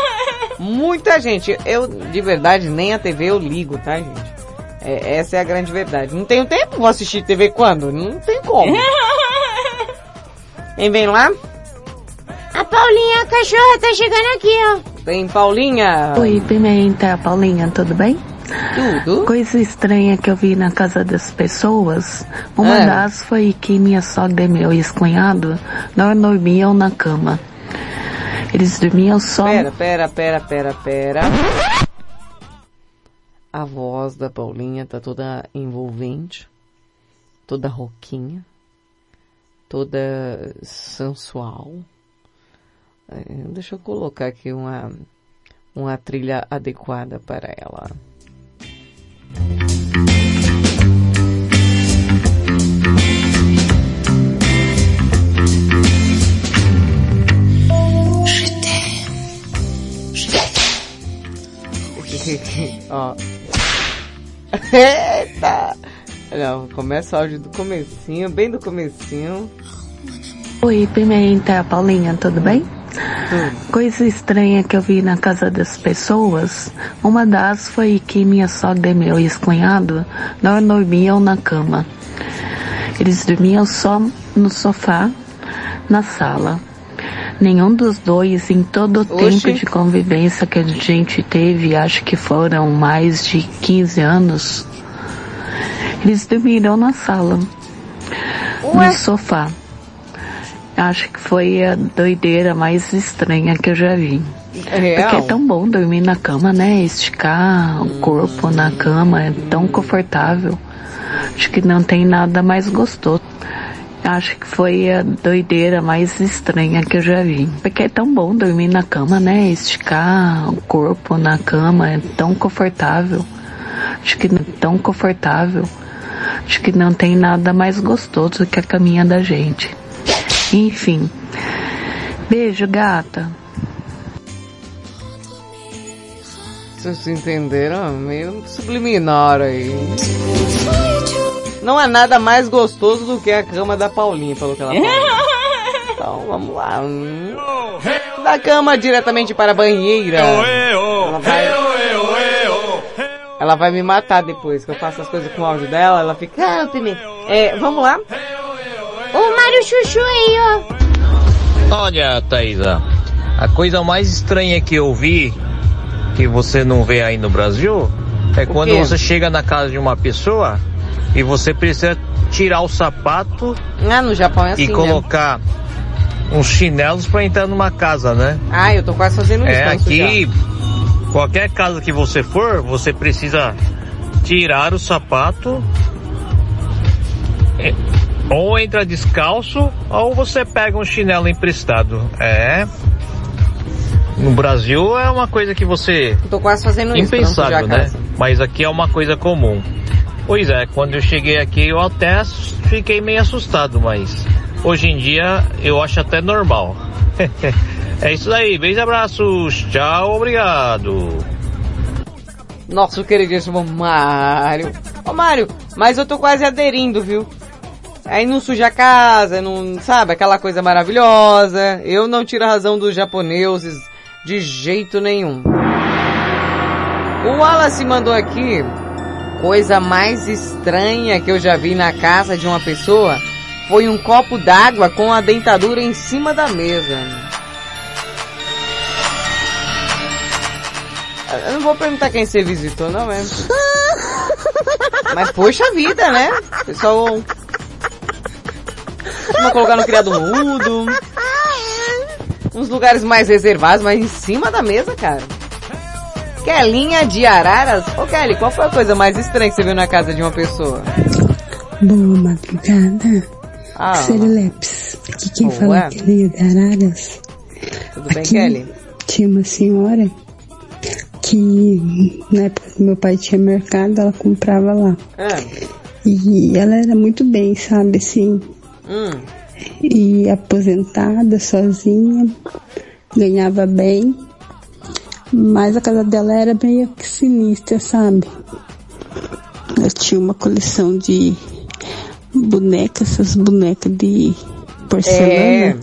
muita gente. Eu, de verdade, nem a TV eu ligo, tá, gente? É, essa é a grande verdade. Não tenho tempo, vou assistir TV quando? Não tem como. Quem vem lá?
A Paulinha, a cachorra, tá chegando aqui, ó.
Tem Paulinha.
Oi, Pimenta, Paulinha, tudo bem?
Tudo.
Coisa estranha que eu vi na casa das pessoas, uma
É.
das foi que minha sogra e meu ex-cunhado não dormiam na cama. Eles dormiam só...
Pera, pera, pera, pera, pera. A voz da Paulinha tá toda envolvente, toda roquinha, toda sensual. É, Deixa eu colocar aqui uma, uma trilha adequada para ela. Ó. Eita! Não, começa o áudio do comecinho, bem do comecinho.
Oi, Pimenta, Paulinha, tudo bem? Coisa estranha que eu vi na casa das pessoas, uma das foi que minha sogra e meu ex-cunhado não dormiam na cama. Eles dormiam só no sofá, na sala. Nenhum dos dois, em todo o tempo de convivência que a gente teve, acho que foram mais de 15 anos, eles dormiram na sala, no sofá. Acho que foi a doideira mais estranha que eu já vi.
É real?
Porque é tão bom dormir na cama, né? Esticar o corpo na cama é tão confortável. Acho que não tem nada mais gostoso. Acho que foi a doideira mais estranha que eu já vi. Porque é tão bom dormir na cama, né? Esticar o corpo na cama é tão confortável. Acho que é tão confortável. Acho que não tem nada mais gostoso que a caminha da gente. Enfim. Beijo, gata.
Vocês entenderam? Meio subliminar aí. Não há nada mais gostoso do que a cama da Paulinha, pelo que ela falou. Então, vamos lá. Hum. Da cama diretamente para a banheira. Ela vai, ela vai me matar depois, que eu faço as coisas com o áudio dela, ela fica... Ah, Pimenta. É, vamos lá.
O Mário Chuchu aí, ó.
Olha, Thaisa, a coisa mais estranha que eu vi, que você não vê aí no Brasil, é quando
quê?
você chega na casa de uma pessoa e você precisa tirar o sapato
Ah, no Japão é assim,
e
né?
colocar uns chinelos pra entrar numa casa, né?
Ah, eu tô quase fazendo isso.
É, aqui, qualquer casa que você for, você precisa tirar o sapato, é, ou entra descalço, ou você pega um chinelo emprestado. É. No Brasil é uma coisa que você.
Tô quase fazendo isso. não sujar
Impensável, né? Mas aqui é uma coisa comum. Pois é, quando eu cheguei aqui eu até fiquei meio assustado, mas hoje em dia eu acho até normal. é isso aí, beijos e abraços, tchau, obrigado.
Nosso queridíssimo Mário. Ô Mário, mas eu tô quase aderindo, viu? Aí não suja a casa, não, sabe, aquela coisa maravilhosa. Eu não tiro a razão dos japoneses de jeito nenhum. O Wallace mandou aqui, coisa mais estranha que eu já vi na casa de uma pessoa foi um copo d'água com a dentadura em cima da mesa. Eu não vou perguntar quem você visitou, não, mas... Mas poxa vida, né? Pessoal... Costuma colocar no criado mudo. Uns lugares mais reservados, mas em cima da mesa, cara. Kelinha de Araras? Ô Kelly, qual foi a coisa mais estranha que você viu na casa de uma pessoa?
Boa madrugada.
Ah,
Serelepes. Aqui quem
Boa.
fala é Kelinha de Araras.
tudo bem,
Aqui
Kelly?
Tinha uma senhora que na época que meu pai tinha mercado, ela comprava lá.
Ah,
E ela era muito bem, sabe, assim.
Hum,
E aposentada, sozinha, ganhava bem. Mas a casa dela era meio que sinistra, sabe? Ela tinha uma coleção de bonecas, essas bonecas de porcelana.
É.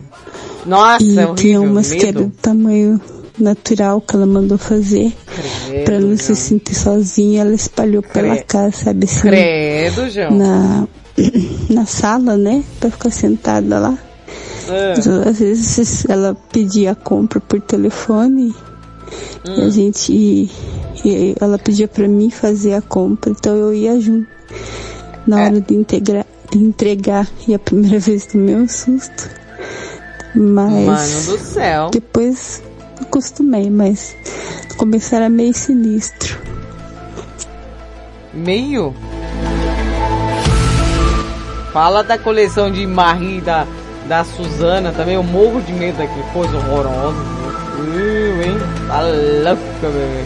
Nossa,
e
horrível,
tinha umas que
medo.
era do tamanho natural que ela mandou fazer. Pra não se sentir sozinha, ela espalhou pela casa, sabe assim?
Credo, João.
Na, na sala, né? Pra ficar sentada lá. Então, Às vezes ela pedia a compra por telefone e
Hum.
a gente e ela pedia pra mim fazer a compra, então eu ia junto. Na
É.
hora de, integrar, de entregar, e a primeira vez tomei um susto. Mas
Mano do céu.
depois acostumei, mas no começo era meio sinistro.
Meio? Fala da coleção de Marie da, da Suzana também, eu morro de medo aqui, coisa horrorosa. Eu, hein? Tá louca, bebê.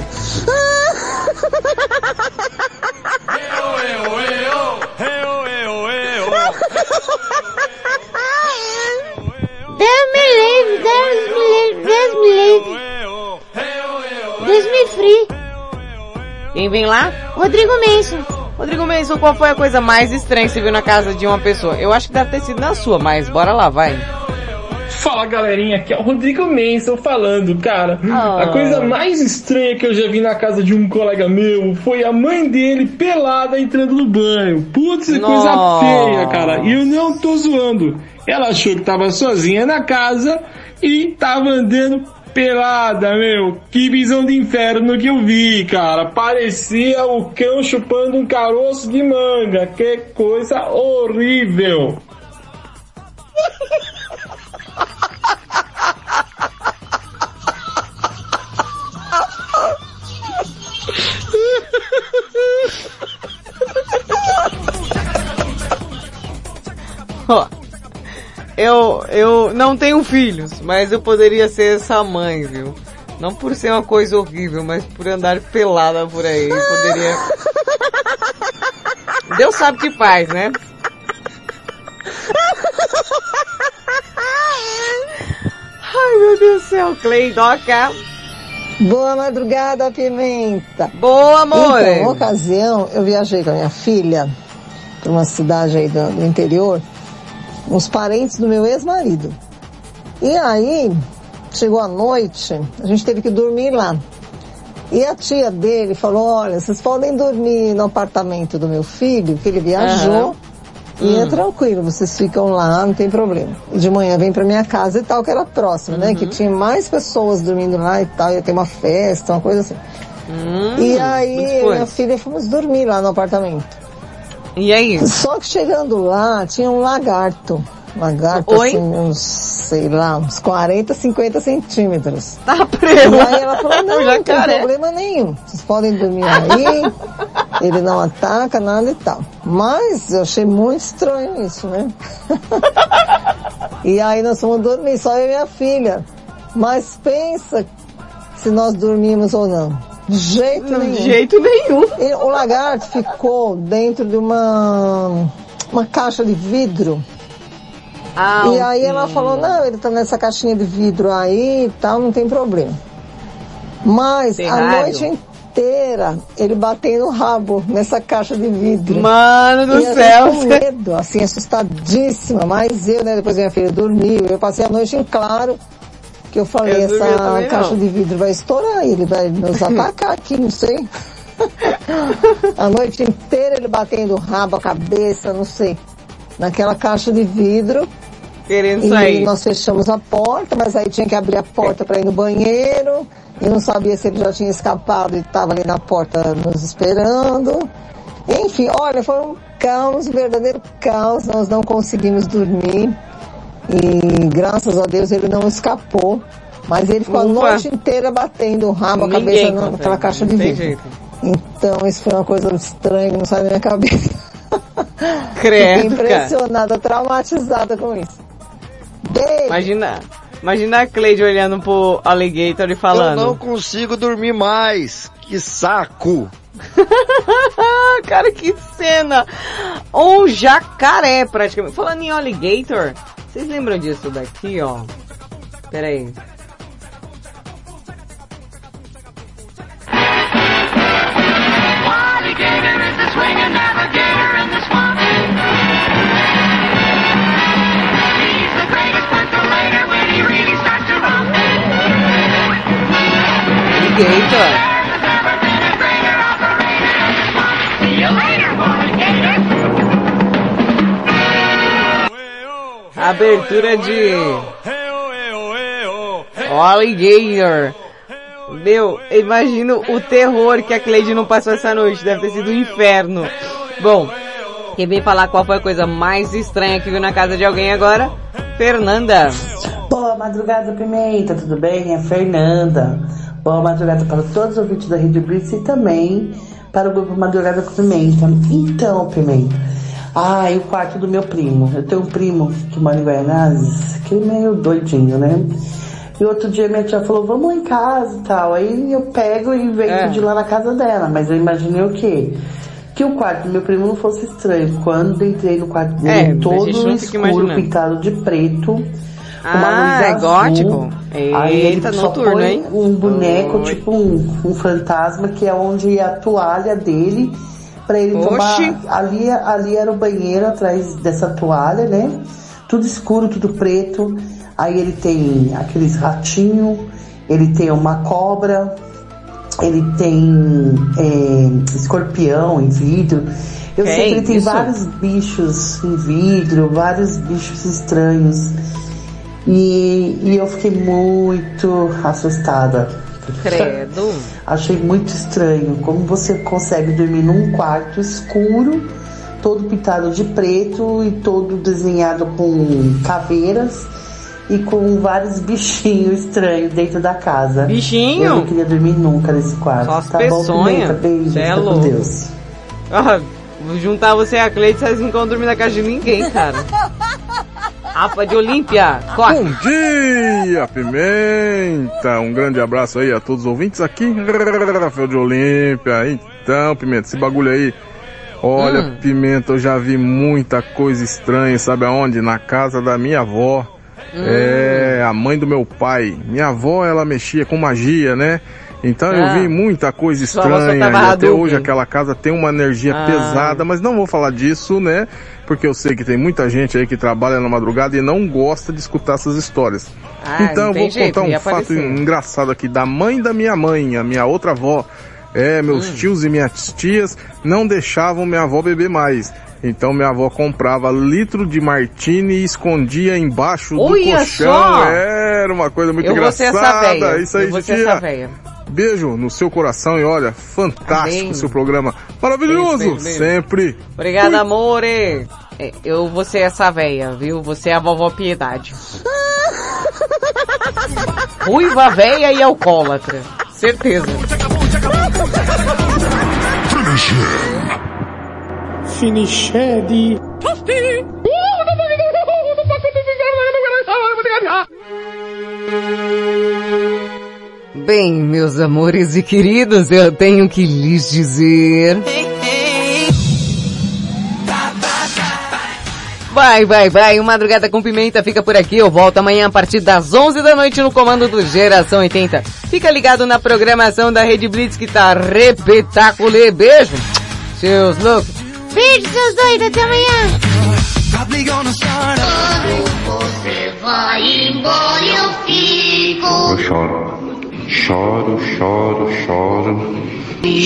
Deus me livre, Deus me livre, Deus me livre. Deus me free.
Quem vem lá?
Rodrigo Menson.
Rodrigo Menson, qual foi a coisa mais estranha que você viu na casa de uma pessoa? Eu acho que deve ter sido na sua, mas bora lá, vai.
Fala galerinha, aqui é o Rodrigo Menson falando, cara.
Ah.
A coisa mais estranha que eu já vi na casa de um colega meu foi a mãe dele pelada entrando no banho. Putz, que coisa feia, cara. E eu não tô zoando. Ela achou que tava sozinha na casa e tava andando pelada, meu. Que visão de inferno que eu vi, cara. Parecia o cão chupando um caroço de manga. Que coisa horrível.
eu, eu não tenho filhos, mas eu poderia ser essa mãe, viu? Não por ser uma coisa horrível, mas por andar pelada por aí, poderia... Deus sabe o que faz, né? Ai, meu Deus do céu, Cleidoca.
Boa madrugada, Pimenta.
Boa, amor.
Então, uma ocasião, eu viajei com a minha filha para uma cidade aí do, do interior, uns parentes do meu ex-marido. E aí, chegou a noite, a gente teve que dormir lá. E a tia dele falou, olha, vocês podem dormir no apartamento do meu filho, que ele viajou,
Aham.
e é
Hum.
tranquilo, vocês ficam lá, não tem problema. E de manhã vem pra minha casa e tal, que era próximo, né?
Uhum.
Que tinha mais pessoas dormindo lá e tal, ia ter uma festa, uma coisa assim.
Hum,
e aí, e minha filha fomos dormir lá no apartamento.
E aí?
Só que chegando lá, tinha um lagarto Lagarto,
Oi?
assim, uns, sei lá, uns 40, 50 centímetros.
Tá preso.
E aí ela falou, não, não tem problema nenhum. Vocês podem dormir aí, ele não ataca, nada e tal. Mas eu achei muito estranho isso, né? e aí nós fomos dormir, só eu e minha filha. Mas pensa se nós dormimos ou não. De jeito
Não, de
nenhum.
jeito nenhum.
E o lagarto ficou dentro de uma, uma caixa de vidro.
Ah,
e aí
ok.
ela falou, não, ele tá nessa caixinha de vidro aí e tal, não tem problema. Mas a noite inteira ele batendo o rabo nessa caixa de vidro.
Mano do
E
céu.
Com medo, assim, assustadíssima. Mas eu, né, depois minha filha dormiu, eu passei a noite em claro que eu falei,
Eu
essa caixa
não.
de vidro vai estourar, ele vai nos atacar aqui, não sei. a noite inteira ele batendo o rabo, a cabeça, não sei. Naquela caixa de vidro.
Querendo
E
sair.
nós fechamos a porta, mas aí tinha que abrir a porta para ir no banheiro. E não sabia se ele já tinha escapado e estava ali na porta nos esperando. Enfim, olha, foi um caos, um verdadeiro caos. Nós não conseguimos dormir. E graças a Deus ele não escapou. Mas ele ficou a
Ufa.
noite inteira batendo o rabo, a cabeça
consegue,
naquela caixa de
não tem
vidro.
jeito.
Então isso foi uma coisa estranha que não sai da minha cabeça.
Credo,
Fiquei
cara.
impressionada, traumatizada com isso. Beijo.
Imagina, imagina a Cleide olhando pro alligator e falando.
Eu não consigo dormir mais. Que saco.
Cara, que cena! Um jacaré, praticamente. Falando em alligator, vocês lembram disso daqui, ó? Pera aí. Alligator. Abertura de... Alligator. Meu, imagino o terror que a Cleide não passou essa noite. Deve ter sido um inferno. Bom, quem vem falar qual foi a coisa mais estranha que viu na casa de alguém agora? Fernanda.
Boa madrugada, Pimenta, tudo bem? É Fernanda. Boa madrugada para todos os ouvintes da Rede Blitz e também para o grupo Madrugada com Pimenta. Então, Pimenta, ah, e o quarto do meu primo. Eu tenho um primo que mora em Guaianazes, que é meio doidinho, né? E outro dia minha tia falou, vamos lá em casa e tal. Aí eu pego e venho
É.
de lá na casa dela. Mas eu imaginei o quê? Que o quarto do meu primo não fosse estranho. Quando entrei no quarto dele,
É,
todo escuro, pintado de preto. uma
Ah,
luz
é gótico?
Aí ele
Eita,
só
noturno,
põe
hein?
um boneco,
Oi.
tipo um, um fantasma, que é onde ia a toalha dele, pra ele
Oxi.
tomar. Ali, ali era o banheiro atrás dessa toalha, né? Tudo escuro, tudo preto. Aí ele tem aqueles ratinhos, ele tem uma cobra, ele tem é, escorpião em vidro. Eu sei que ele tem
isso?
vários bichos em vidro, vários bichos estranhos. E, e eu fiquei muito assustada.
Credo.
Achei muito estranho como você consegue dormir num quarto escuro, todo pintado de preto e todo desenhado com caveiras e com vários bichinhos estranhos dentro da casa.
Bichinho?
Eu não queria dormir nunca nesse quarto.
Só as
tá bom,
peçonha.
Pimenta? Beijo,
Cê é
com. Deus.
Ah, juntar você e a Cleide, vocês não vão dormir na casa de ninguém, cara. Apa de Olímpia, corre.
Bom dia, Pimenta! Um grande abraço aí a todos os ouvintes aqui, Rafael de Olímpia. Então, Pimenta, esse bagulho aí, olha,
Hum.
Pimenta, eu já vi muita coisa estranha, sabe aonde? Na casa da minha avó.
Hum.
É, a mãe do meu pai. Minha avó, ela mexia com magia, né? Então
Ah.
eu vi muita coisa estranha e até hoje aquela casa tem uma energia
Ah.
pesada, mas não vou falar disso, né? Porque eu sei que tem muita gente aí que trabalha na madrugada e não gosta de escutar essas histórias.
Ah,
então eu vou
jeito,
contar um fato engraçado aqui da mãe da minha mãe, a minha outra avó. É, meus
Hum.
tios e minhas tias não deixavam minha avó beber mais. Então minha avó comprava litro de martini e escondia embaixo
Olha
do colchão.
só!
Era uma coisa muito
Eu
engraçada. Isso aí,
Eu vou véia.
Beijo no seu coração e olha, fantástico
Amém.
o seu programa. Maravilhoso!
Beijo, beijo, beijo.
Sempre.
Obrigada, amore. É, eu vou ser essa véia, viu? Você é a vovó Piedade. Ruiva, véia e alcoólatra. Certeza.
Finished.
Bem, meus amores e queridos, eu tenho que lhes dizer. Vai, vai, vai, o Madrugada com Pimenta fica por aqui. Eu volto amanhã a partir das 11 da noite no comando do Geração 80. Fica ligado na programação da Rede Blitz que tá repetaculê. Beijo, seus loucos.
Beijo, seus doidos, até amanhã.
Você vai embora, eu fico.
Eu choro. Choro, choro, choro.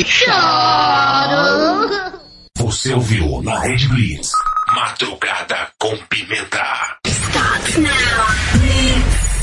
Choro!
Você ouviu na Red Blitz. Madrugada com pimenta. Stop now. Blitz.